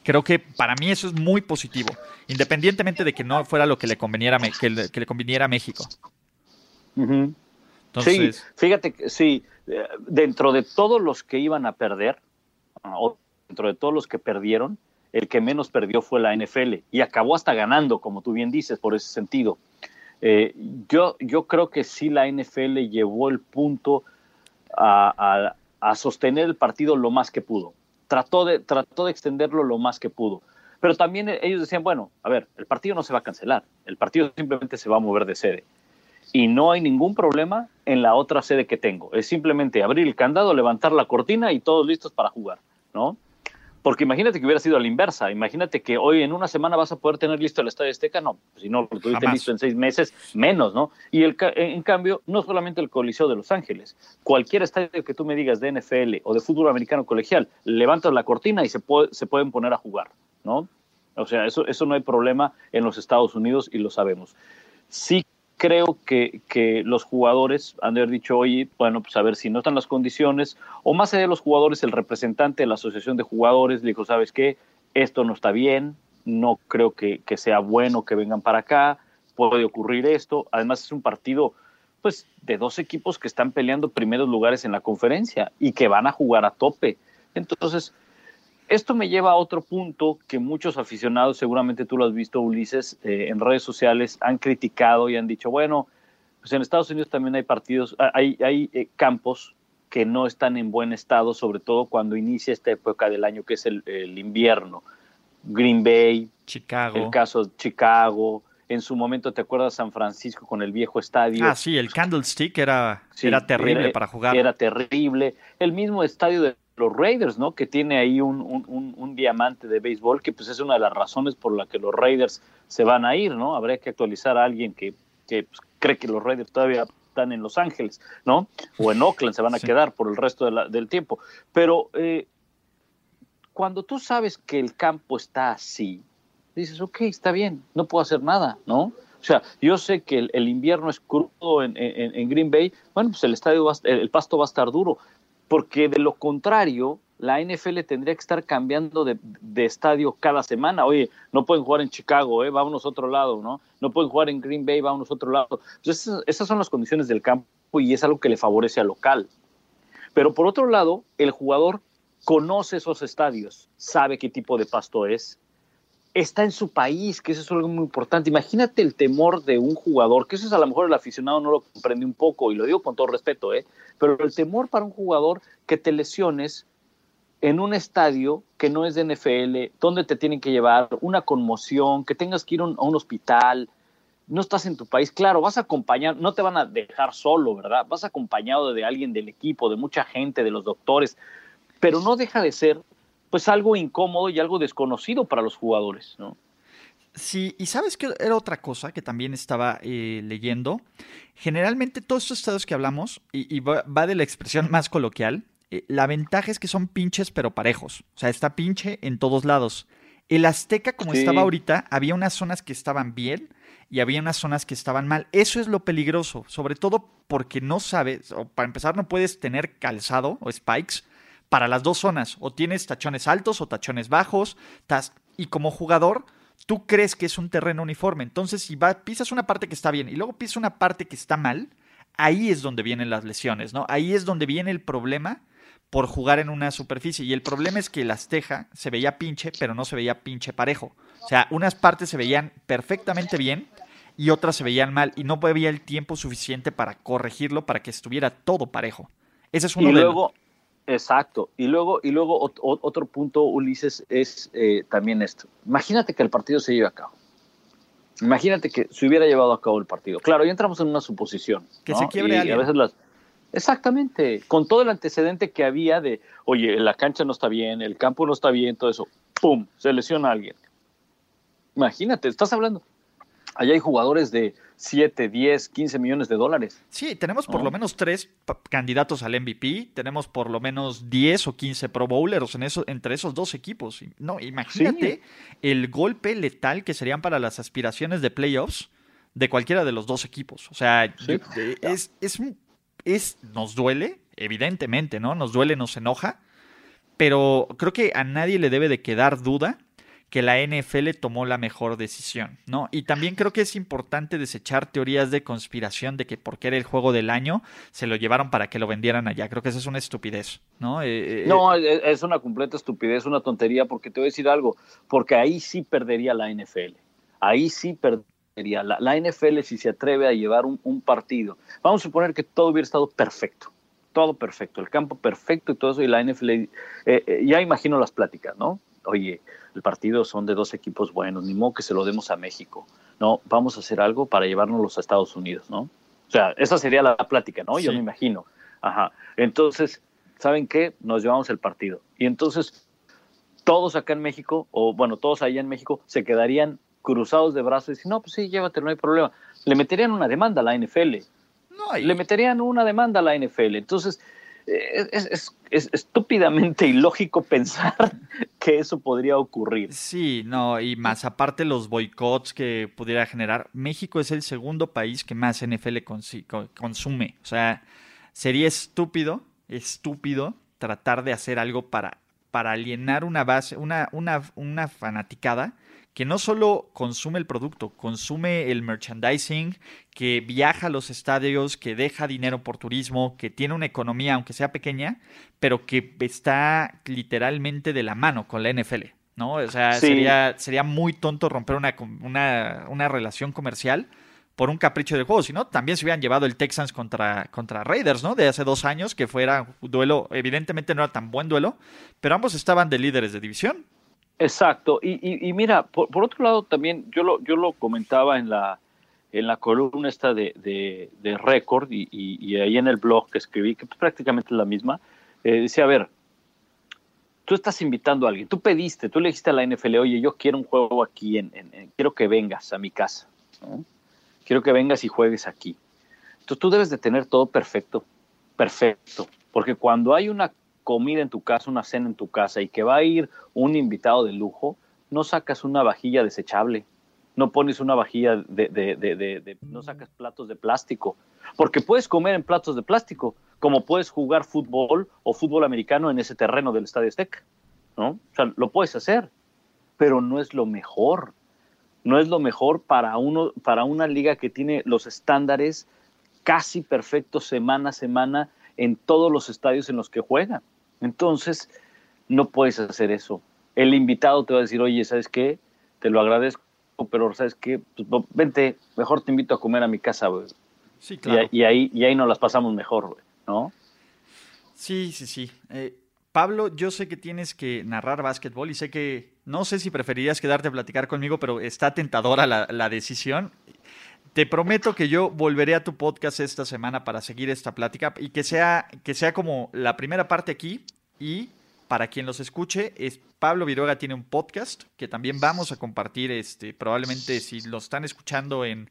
Creo que para mí eso es muy positivo, independientemente de que no fuera lo que le conveniera que le, que le conveniera a México. Entonces, Sí, fíjate que sí, dentro de todos los que iban a perder, o dentro de todos los que perdieron, el que menos perdió fue la NFL y acabó hasta ganando, como tú bien dices, por ese sentido. Eh, yo, yo creo que sí la NFL llevó el punto a, a- a sostener el partido lo más que pudo. Trató de, trató de extenderlo lo más que pudo. Pero también ellos decían, bueno, a ver, el partido no se va a cancelar, el partido simplemente se va a mover de sede y no hay ningún problema en la otra sede que tengo. Es simplemente abrir el candado, levantar la cortina y todos listos para jugar, ¿no? Porque imagínate que hubiera sido a la inversa. Imagínate que hoy en una semana vas a poder tener listo el Estadio Azteca. No, si no lo tuviste Jamás. listo en seis meses, menos, ¿no? Y el, en cambio, no solamente el Coliseo de Los Ángeles. Cualquier estadio que tú me digas de NFL o de fútbol americano colegial, levantas la cortina y se, puede- se pueden poner a jugar, ¿no? O sea, eso, eso no hay problema en los Estados Unidos y lo sabemos. Sí creo que, que los jugadores han de haber dicho, oye, bueno, pues a ver si no están las condiciones, o más allá de los jugadores, el representante de la asociación de jugadores dijo, ¿sabes qué? Esto no está bien, no creo que, que sea bueno que vengan para acá, puede ocurrir esto. Además es un partido, pues, de dos equipos que están peleando primeros lugares en la conferencia y que van a jugar a tope. Entonces, esto me lleva a otro punto que muchos aficionados, seguramente tú lo has visto, Ulises, eh, en redes sociales han criticado y han dicho, bueno, pues en Estados Unidos también hay partidos, hay, hay eh, campos que no están en buen estado, sobre todo cuando inicia esta época del año que es el, el invierno. Green Bay, Chicago. el caso de Chicago, en su momento, ¿te acuerdas San Francisco con el viejo estadio? Ah, sí, el Candlestick era, Sí, era terrible era- para jugar. Era terrible. El mismo estadio de los Raiders, ¿no? Que tiene ahí un, un- un- un diamante de béisbol, que pues es una de las razones por la que los Raiders se van a ir, ¿no? Habría que actualizar a alguien que, que, pues, cree que los Raiders todavía están en Los Ángeles, ¿no? O en Oakland se van a Sí. quedar por el resto de la- del tiempo. Pero eh, cuando tú sabes que el campo está así, dices, ok, está bien, no puedo hacer nada, ¿no? O sea, yo sé que el, el invierno es crudo en, en- en Green Bay, bueno, pues el estadio va el, el pasto va a estar duro, porque de lo contrario, la NFL tendría que estar cambiando de, estadio cada semana. Oye, no pueden jugar en Chicago, ¿eh? vámonos a otro lado, ¿no? No pueden jugar en Green Bay, vámonos a otro lado. Pues esas, esas son las condiciones del campo y es algo que le favorece al local. Pero por otro lado, el jugador conoce esos estadios, sabe qué tipo de pasto es, está en su país, que eso es algo muy importante. Imagínate el temor de un jugador, que eso es a lo mejor el aficionado no lo comprende un poco, y lo digo con todo respeto, ¿eh? Pero el temor para un jugador que te lesiones en un estadio que no es de NFL, donde te tienen que llevar una conmoción, que tengas que ir a un hospital, no estás en tu país, claro, vas acompañado, no te van a dejar solo, ¿verdad? Vas acompañado de alguien del equipo, de mucha gente, de los doctores, pero no deja de ser pues algo incómodo y algo desconocido para los jugadores, ¿no? Sí, y sabes que era otra cosa que también estaba eh, leyendo. Generalmente todos estos estados que hablamos, y, y va, va de la expresión más coloquial, eh, la ventaja es que son pinches pero parejos. O sea, está pinche en todos lados. El Azteca, como Sí. estaba ahorita, había unas zonas que estaban bien y había unas zonas que estaban mal. Eso es lo peligroso, sobre todo porque no sabes, o para empezar no puedes tener calzado o spikes para las dos zonas. O tienes tachones altos o tachones bajos. tas- y como jugador, tú crees que es un terreno uniforme. Entonces, si va, pisas una parte que está bien y luego pisas una parte que está mal, ahí es donde vienen las lesiones, ¿no? Ahí es donde viene el problema por jugar en una superficie. Y el problema es que el Azteja se veía pinche, pero no se veía pinche parejo. O sea, unas partes se veían perfectamente bien y otras se veían mal. Y no había el tiempo suficiente para corregirlo para que estuviera todo parejo. Ese es uno Y de luego, exacto, y luego, y luego ot- ot- otro punto, Ulises, es eh, también esto. Imagínate que el partido se lleve a cabo. Imagínate que se hubiera llevado a cabo el partido. Claro, ya entramos en una suposición. Que ¿no? se quiebre Y alguien. A veces las... Exactamente, con todo el antecedente que había de, oye, la cancha no está bien, el campo no está bien, todo eso, ¡pum! Se lesiona alguien. Imagínate, estás hablando. Allá hay jugadores de 7, 10, 15 millones de dólares. Sí, tenemos por ¿no? lo menos tres candidatos al MVP, tenemos por lo menos 10 o 15 Pro Bowlers en eso, entre esos dos equipos. No, imagínate el golpe letal que serían para las aspiraciones de playoffs de cualquiera de los dos equipos. O sea, Sí. eh, es, es, es- nos duele, evidentemente, ¿no? Nos duele, nos enoja, pero creo que a nadie le debe de quedar duda que la NFL tomó la mejor decisión, ¿no? Y también creo que es importante desechar teorías de conspiración de que porque era el juego del año se lo llevaron para que lo vendieran allá. Creo que esa es una estupidez, ¿no? Eh, eh, No, es es una completa estupidez, una tontería, porque te voy a decir algo, porque ahí sí perdería la NFL. Ahí sí perdería. La, la NFL si se atreve a llevar un, un partido. Vamos a suponer que todo hubiera estado perfecto. Todo perfecto, el campo perfecto y todo eso, y la NFL, eh, eh, ya imagino las pláticas, ¿no? Oye, el partido son de dos equipos buenos, ni modo que se lo demos a México. No, vamos a hacer algo para llevárnoslos a Estados Unidos, ¿no? O sea, esa sería la plática, ¿no? Yo me imagino. Ajá. Entonces, ¿saben qué? Nos llevamos el partido. Y entonces, todos acá en México, o bueno, todos allá en México, se quedarían cruzados de brazos y dicen, no, pues sí, llévatelo, no hay problema. Le meterían una demanda a la NFL. No, y- Le meterían una demanda a la NFL. Entonces, es, es- es estúpidamente ilógico pensar que eso podría ocurrir. Sí, no, y más aparte los boicots que pudiera generar. México es el segundo país que más NFL consume. O sea, sería estúpido, estúpido tratar de hacer algo para, para alienar una base, una, una, una fanaticada que no solo consume el producto, consume el merchandising, que viaja a los estadios, que deja dinero por turismo, que tiene una economía, aunque sea pequeña, pero que está literalmente de la mano con la NFL, ¿no? O sea, Sí. sería, sería muy tonto romper una, una, una relación comercial por un capricho del juego. Si no, también se hubieran llevado el Texans contra, contra Raiders, ¿no? De hace dos años, que fuera un duelo, evidentemente no era tan buen duelo, pero ambos estaban de líderes de división. Exacto. Y, mira, por, por otro lado también, yo lo, yo lo comentaba en la, en la columna esta de, de, de Record y, y- ahí en el blog que escribí, que prácticamente es la misma, eh, decía, a ver, tú estás invitando a alguien, tú pediste, tú le dijiste a la NFL, oye, yo quiero un juego aquí, en, en- quiero que vengas a mi casa, quiero que vengas y juegues aquí. Entonces tú debes de tener todo perfecto, perfecto, porque cuando hay una comida en tu casa, una cena en tu casa y que va a ir un invitado de lujo, no sacas una vajilla desechable, no pones una vajilla de, no sacas platos de plástico, porque puedes comer en platos de plástico, como puedes jugar fútbol o fútbol americano en ese terreno del Estadio Azteca, ¿no? O sea, lo puedes hacer, pero no es lo mejor. No es lo mejor para uno, para una liga que tiene los estándares casi perfectos semana a semana en todos los estadios en los que juega. Entonces, no puedes hacer eso. El invitado te va a decir, oye, ¿sabes qué? Te lo agradezco, pero ¿sabes qué? Pues, no, vente, mejor te invito a comer a mi casa, güey. Sí, Y, y ahí, y ahí nos las pasamos mejor, güey, ¿no? Sí, sí, sí. Eh, Pablo, yo sé que tienes que narrar básquetbol y sé que no sé si preferirías quedarte a platicar conmigo, pero está tentadora la, la decisión. Te prometo que yo volveré a tu podcast esta semana para seguir esta plática y que sea, que sea como la primera parte aquí y para quien los escuche, es Pablo Viruega tiene un podcast que también vamos a compartir, este, probablemente si lo están escuchando en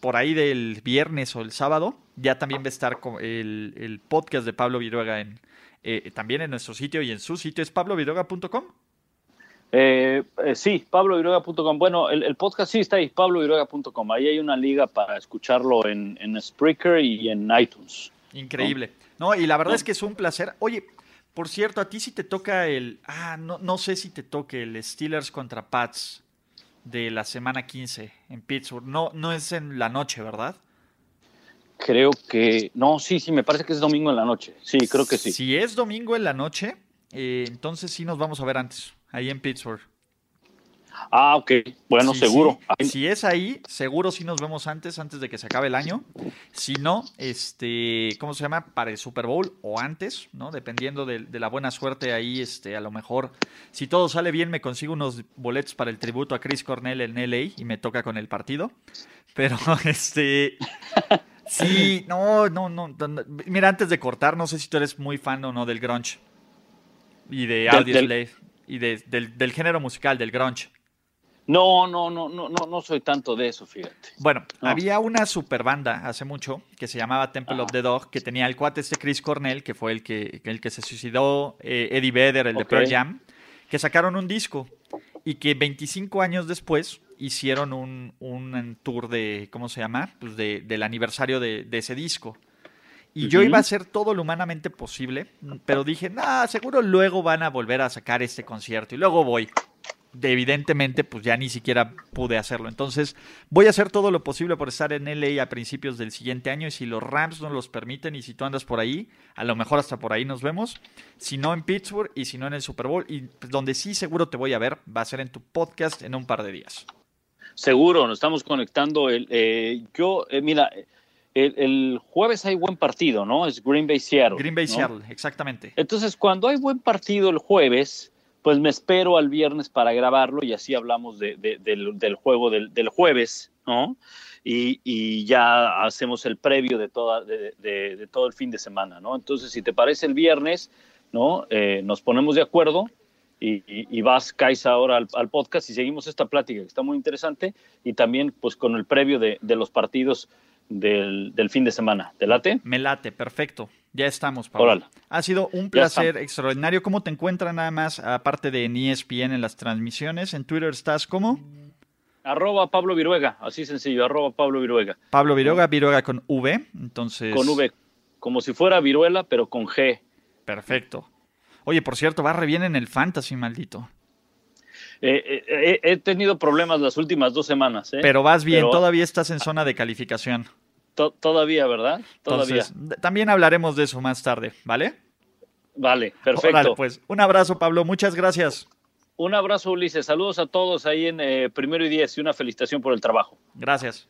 por ahí del viernes o el sábado, ya también va a estar el, el podcast de Pablo Viruega en, eh, también en nuestro sitio y en su sitio es pabloviruega.com. Eh, eh, sí, pabloviruega.com. Bueno, el, el podcast sí está ahí, pabloviruega.com. Ahí hay una liga para escucharlo en, en Spreaker y en iTunes. Increíble. No, y la verdad es que es un placer. Oye, por cierto, a ti si te toca el. Ah, no, no sé si te toque el Steelers contra Pats de la semana 15 en Pittsburgh. No, no es en la noche, ¿verdad? Creo que. No, sí, sí, me parece que es domingo en la noche. Sí, creo que sí. Si es domingo en la noche, eh, entonces sí nos vamos a ver antes, ahí en Pittsburgh. Ah, ok. Bueno, Sí, seguro. sí. Si es ahí, seguro sí nos vemos antes, antes de que se acabe el año. Si no, este, ¿cómo se llama? Para el Super Bowl o antes, ¿no? Dependiendo de, de la buena suerte ahí, este, a lo mejor, si todo sale bien, me consigo unos boletos para el tributo a Chris Cornell en LA y me toca con el partido. Pero, este, sí, no, no, no, no. Mira, antes de cortar, no sé si tú eres muy fan o no del grunge y de Del- Audioslave y de- del, del género musical, del grunge. No, no, no, no, no, no soy tanto de eso, fíjate. Bueno, No. había una super banda hace mucho que se llamaba Temple of the Dog, que tenía el cuate este Chris Cornell, que fue el que, el que se suicidó, eh, Eddie Vedder, el de Ok. Pearl Jam, que sacaron un disco y que 25 años después hicieron un, un tour de, ¿cómo se llama? Pues de- del aniversario de, de ese disco. Y yo iba a hacer todo lo humanamente posible, pero dije, nah, seguro luego van a volver a sacar este concierto y luego voy de- evidentemente, pues ya ni siquiera pude hacerlo. Entonces, voy a hacer todo lo posible por estar en LA a principios del siguiente año. Y si los Rams nos los permiten, y si tú andas por ahí, a lo mejor hasta por ahí nos vemos. Si no en Pittsburgh y si no en el Super Bowl. Y pues, donde sí seguro te voy a ver, va a ser en tu podcast en un par de días. Seguro, nos estamos conectando. El, eh, yo, eh, mira, el, el jueves hay buen partido, ¿no? Es Green Bay Seattle. Green Bay ¿no? Seattle, exactamente. Entonces, cuando hay buen partido el jueves, pues me espero al viernes para grabarlo y así hablamos de- de- del, del juego del, del jueves, ¿no? Y, y ya hacemos el previo de, toda, de, de- de todo el fin de semana, ¿no? Entonces, si te parece el viernes, ¿no? Eh, nos ponemos de acuerdo y, y- y vas, caes ahora al, al podcast y seguimos esta plática que está muy interesante y también pues con el previo de, de los partidos del, del fin de semana. ¿Te late? Me late, perfecto. Ya estamos, Pablo. Órale. Ha sido un placer extraordinario. ¿Cómo te encuentran nada más, aparte de en ESPN en las transmisiones? En Twitter estás como Arroba Pablo Viruega, así sencillo, arroba Pablo Viruega. Pablo Viroga, Viroga con V. Entonces, Con V, como si fuera viruela, pero con G. Perfecto. Oye, por cierto, va re bien en el fantasy, maldito. Eh, eh, eh, he tenido problemas las últimas dos semanas. Pero vas bien, Pero- todavía estás en zona de calificación. To- todavía, ¿verdad? Todavía. Entonces, también hablaremos de eso más tarde, ¿vale? vale, perfecto. Pues un abrazo, Pablo. Muchas gracias. Un abrazo, Ulises. Saludos a todos ahí en eh, Primero y Diez y una felicitación por el trabajo. Gracias.